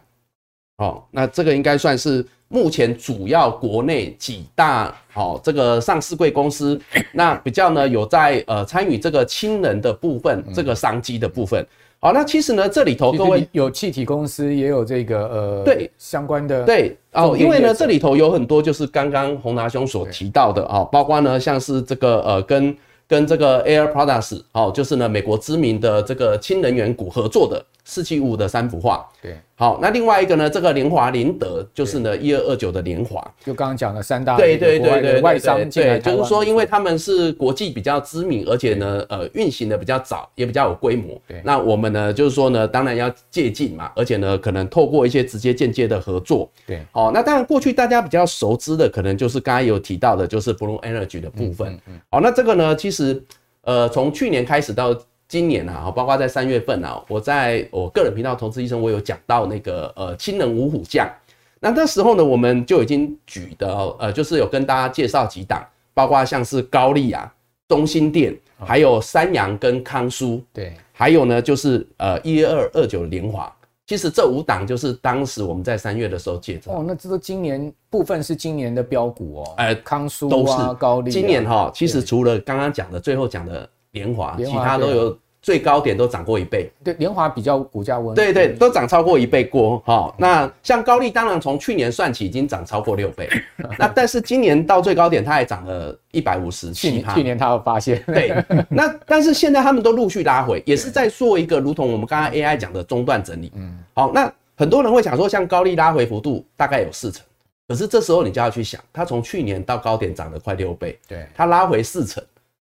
哦，那这个应该算是目前主要国内几大哦，这个上市贵公司，那比较呢有在呃参与这个氢能的部分，这个商机的部分。好，那其实呢，这里头各位有气体公司，也有这个呃，对。相关的对哦，因为呢，这里头有很多就是刚刚洪达兄所提到的啊，包括呢像是这个呃跟跟这个 Air Products 哦，就是呢美国知名的这个氢能源股合作的四七五的三幅画。对，好，那另外一个呢，这个联华林德就是呢一二二九的联华，就刚刚讲的三大对对对对外商进来，就是说，因为他们是国际比较知名，而且呢，呃，运行的比较早，也比较有规模。对，那我们呢，就是说呢，当然要借鉴嘛，而且呢，可能透过一些直接间接的合作。对，好，那当然过去大家比较熟知的，可能就是刚才有提到的，就是 Bloom Energy 的部分。嗯嗯。好，那这个呢，其实呃，从去年开始到今年啊，包括在三月份啊，我在我个人频道投资医生，我有讲到那个呃氢能五虎将。那那时候呢，我们就已经举的呃，就是有跟大家介绍几档，包括像是高丽啊、中心店，还有三阳跟康舒，对，还有呢就是呃一二二九联华。其实这五档就是当时我们在三月的时候介绍。哦，那这都今年部分是今年的标股哦。呃，康舒啊，都是高丽啊。今年哈，其实除了刚刚讲的最后讲的联华，其他都有。最高点都涨过一倍，对，联华比较股价温，对对，都涨超过一倍过哈。那像高丽，当然从去年算起已经涨超过六倍，那但是今年到最高点它还涨了一百五十七。去年它有发现，对，那但是现在他们都陆续拉回，也是在做一个如同我们刚刚 AI 讲的中段整理。嗯，好，那很多人会想说，像高利拉回幅度大概有四成，可是这时候你就要去想，它从去年到高点涨了快六倍，对，它拉回四成。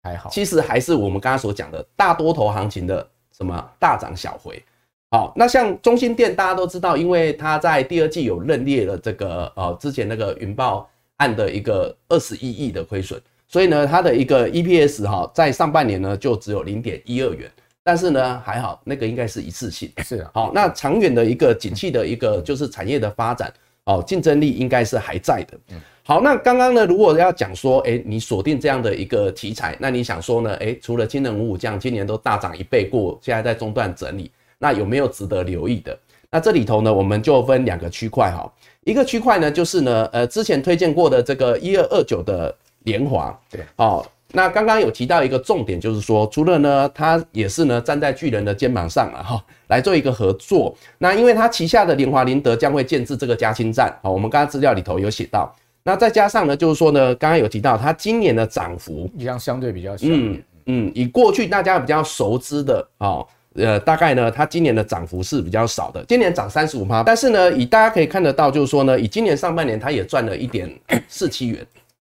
还好，其实还是我们刚刚所讲的大多头行情的什么大涨小回。好，那像中心店，大家都知道，因为它在第二季有认列了这个呃之前那个云豹案的一个二十一亿的亏损，所以呢，它的一个 EPS 哈，在上半年呢就只有零点一二元。但是呢，还好那个应该是一次性。是啊，好，那长远的一个景气的一个就是产业的发展，哦，竞争力应该是还在的。嗯。好，那刚刚呢，如果要讲说，哎、欸，你锁定这样的一个题材，那你想说呢？哎、欸，除了氢能五虎将今年都大涨一倍过，现在在中段整理，那有没有值得留意的？那这里头呢，我们就分两个区块哈，一个区块呢就是呢，呃，之前推荐过的这个一二二九的联华，对，哦，那刚刚有提到一个重点，就是说，除了呢，它也是呢站在巨人的肩膀上啊，哈，来做一个合作。那因为它旗下的联华林德将会建置这个加氢站，好，我们刚刚资料里头有写到。那再加上呢，就是说呢，刚刚有提到它今年的涨幅，一样相对比较小。嗯嗯，以过去大家比较熟知的啊，呃，大概呢，它今年的涨幅是比较少的，今年涨三十五趴。但是呢，以大家可以看得到，就是说呢，以今年上半年它也赚了一点四七元，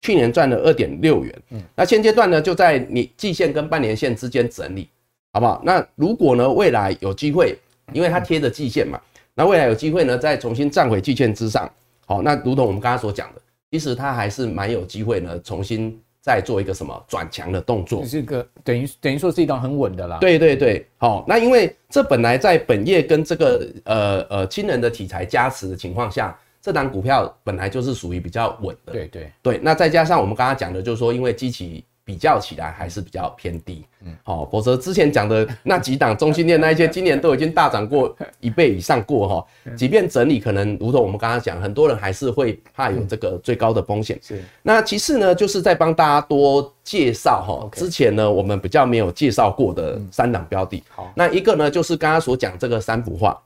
去年赚了二点六元。嗯，那现阶段呢，就在你季线跟半年线之间整理，好不好？那如果呢，未来有机会，因为它贴着季线嘛，那未来有机会呢，再重新站回季线之上，好，那如同我们刚刚所讲的。其实它还是蛮有机会呢，重新再做一个什么转强的动作。这个等于等于说是一档很稳的啦。对对对，好，那因为这本来在本业跟这个呃呃亲人的题材加持的情况下，这档股票本来就是属于比较稳的。对对对，那再加上我们刚刚讲的，就是说因为机器。比较起来还是比较偏低，嗯，好，否则之前讲的那几档中心店那一些，今年都已经大涨过一倍以上过哈，即便整理，可能如同我们刚刚讲，很多人还是会怕有这个最高的风险。是，那其次呢，就是在帮大家多介绍哈，之前呢我们比较没有介绍过的三档标的。好，那一个呢就是刚刚所讲这个三氟化，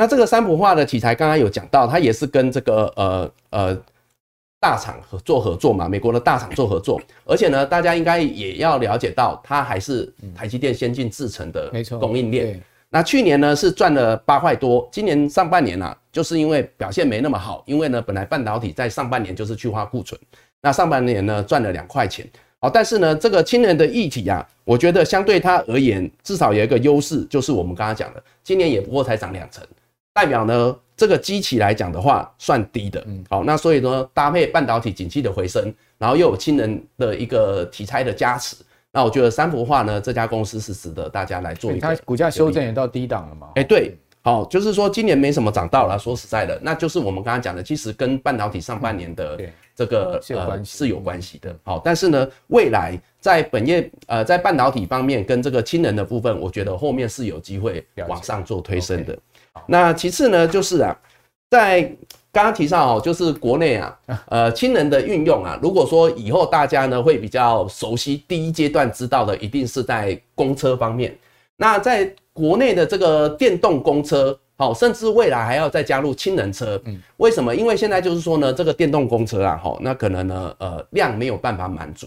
那这个三普化的题材刚刚有讲到，它也是跟这个呃呃。大厂合作合作嘛，美国的大厂做合作，而且呢，大家应该也要了解到，它还是台积电先进制程的供应链。那去年呢是赚了八块多，今年上半年呢、啊，就是因为表现没那么好，因为呢本来半导体在上半年就是去化库存，那上半年呢赚了两块钱。好，但是呢这个氢能的议题啊，我觉得相对它而言，至少有一个优势，就是我们刚刚讲的，今年也不过才涨两成，代表呢。这个基期来讲的话，算低的。嗯，好，那所以呢，搭配半导体景气的回升，然后又有氢能的一个题材的加持，那我觉得三幅画呢，这家公司是值得大家来做一个。它股价修正也到低档了嘛？哎，对，好，就是说今年没什么涨到了。说实在的，那就是我们刚刚讲的，其实跟半导体上半年的这个呃是有关系的。好，但是呢，未来在本业呃在半导体方面跟这个氢能的部分，我觉得后面是有机会往上做推升的。那其次呢，就是啊，在刚刚提到哦，就是国内啊，呃，氢能的运用啊，如果说以后大家呢会比较熟悉，第一阶段知道的，一定是在公车方面。那在国内的这个电动公车，好，甚至未来还要再加入氢能车。嗯，为什么？因为现在就是说呢，这个电动公车啊，好，那可能呢，呃，量没有办法满足。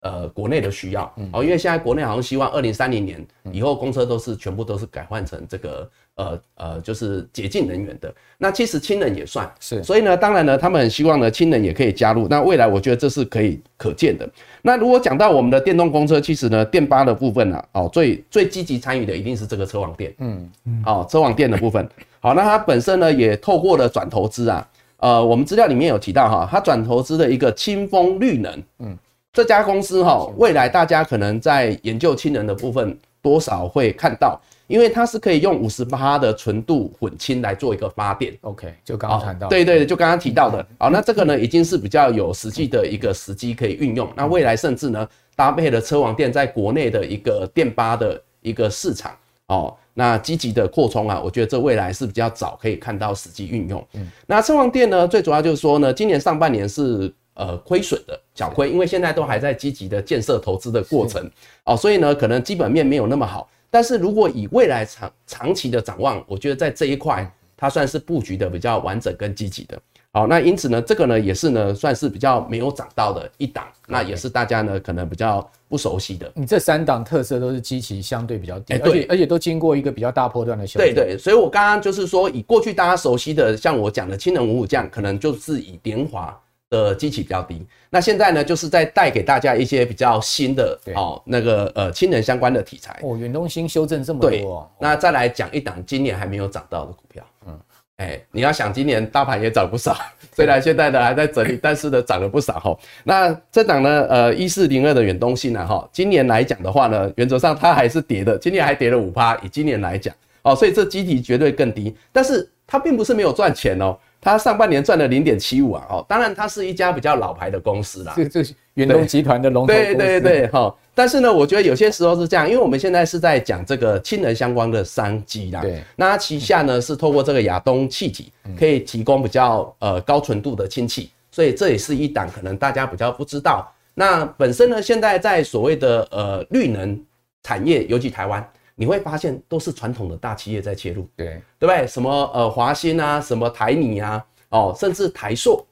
呃，国内的需要哦，因为现在国内好像希望二零三零年以后公车都是全部都是改换成这个呃呃，就是洁净能源的。那其实氢能也算是，所以呢，当然呢，他们很希望呢，氢能也可以加入。那未来我觉得这是可以可见的。那如果讲到我们的电动公车，其实呢，电巴的部分呢、啊，哦，最最积极参与的一定是这个车网电，嗯嗯，好，车网电的部分，好，那它本身呢也透过了转投资啊，呃，我们资料里面有提到哈，它转投资的一个清风绿能，嗯，这家公司哈，未来大家可能在研究氢能的部分多少会看到。因为它是可以用五十八的纯度混氢来做一个发电，OK，就刚刚谈到，对对，就刚刚提到的，好，那这个呢已经是比较有实际的一个时机可以运用，那未来甚至呢搭配了车王电在国内的一个电巴的一个市场，哦，那积极的扩充啊，我觉得这未来是比较早可以看到实际运用。嗯，那车王电呢，最主要就是说呢，今年上半年是呃亏损的，小亏，因为现在都还在积极的建设投资的过程，哦，所以呢可能基本面没有那么好。但是如果以未来长长期的展望，我觉得在这一块它算是布局的比较完整跟积极的。好，那因此呢，这个呢也是呢算是比较没有涨到的一档，那也是大家呢可能比较不熟悉的。你这三档特色都是基期相对比较低，而且而且都经过一个比较大波段的修正。对对，所以我刚刚就是说，以过去大家熟悉的，像我讲的氢能五五降，可能就是以联华。的基期比较低，那现在呢，就是在带给大家一些比较新的哦，那个呃氢能相关的题材。哦。远东新修正这么多，对，那再来讲一档今年还没有涨到的股票，嗯，哎、欸，你要想今年大盘也涨不少，虽然现在呢还在整理，但是呢涨了不少哈。那这档呢，呃一四零二的远东新呢，哈，今年来讲的话呢，原则上它还是跌的，今年还跌了五趴，以今年来讲，哦，所以这基体绝对更低，但是它并不是没有赚钱哦。它上半年赚了零点七五啊，哦，当然它是一家比较老牌的公司啦，这这是远东集团的龙头公司。对对对，哈，但是呢，我觉得有些时候是这样，因为我们现在是在讲这个氢能相关的商机啦，对，那它旗下呢是透过这个亚东气体可以提供比较呃高纯度的氢气，所以这也是一档可能大家比较不知道。那本身呢，现在在所谓的呃绿能产业，尤其台湾。你会发现都是传统的大企业在切入，对对不对？什么呃华新啊，什么台泥啊，哦，甚至台塑，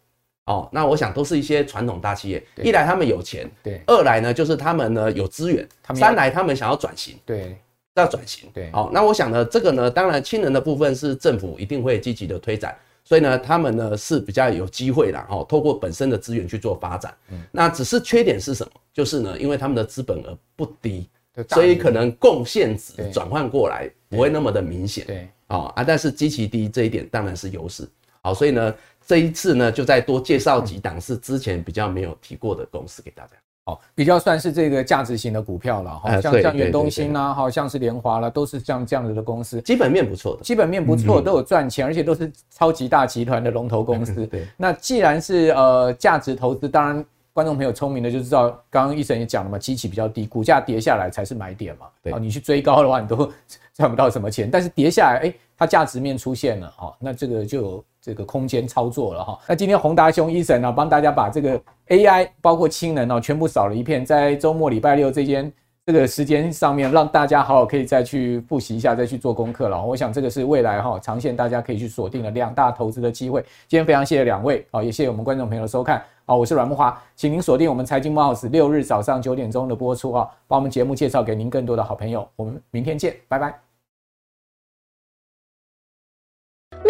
哦，那我想都是一些传统大企业。一来他们有钱，对；二来呢就是他们呢有资源，三来他们想要转型，对，要转型，对。好，那我想呢，这个呢，当然亲人的部分是政府一定会积极的推展，所以呢，他们呢是比较有机会啦，哦，透过本身的资源去做发展。嗯，那只是缺点是什么？就是呢，因为他们的资本额不低。所以可能贡献值转换过来不会那么的明显，对。啊啊，但是基期低这一点当然是优势。好，所以呢这一次呢就再多介绍几档是之前比较没有提过的公司给大家。好，比较算是这个价值型的股票了哈，像像远东新啦，好像是联华啦，都是像这样子的公司，基本面不错的，基本面不错，都有赚钱，而且都是超级大集团的龙头公司。对，那既然是呃价值投资，当然。观众朋友聪明的就知道，刚刚医生也讲了嘛，基期比较低，股价跌下来才是买点嘛。对，你去追高的话，你都 赚不到什么钱。但是跌下来，哎，它价值面出现了哈，那这个就有这个空间操作了哈。那今天宏达兄医生呢，帮大家把这个 AI 包括氢能哦，全部扫了一遍，在周末礼拜六这间。这个时间上面，让大家好好可以再去复习一下，再去做功课了。我想这个是未来哈长线大家可以去锁定的两大投资的机会。今天非常谢谢两位，好，也谢谢我们观众朋友的收看。好，我是阮木华，请您锁定我们财经帽子六日早上九点钟的播出啊，把我们节目介绍给您更多的好朋友。我们明天见，拜拜。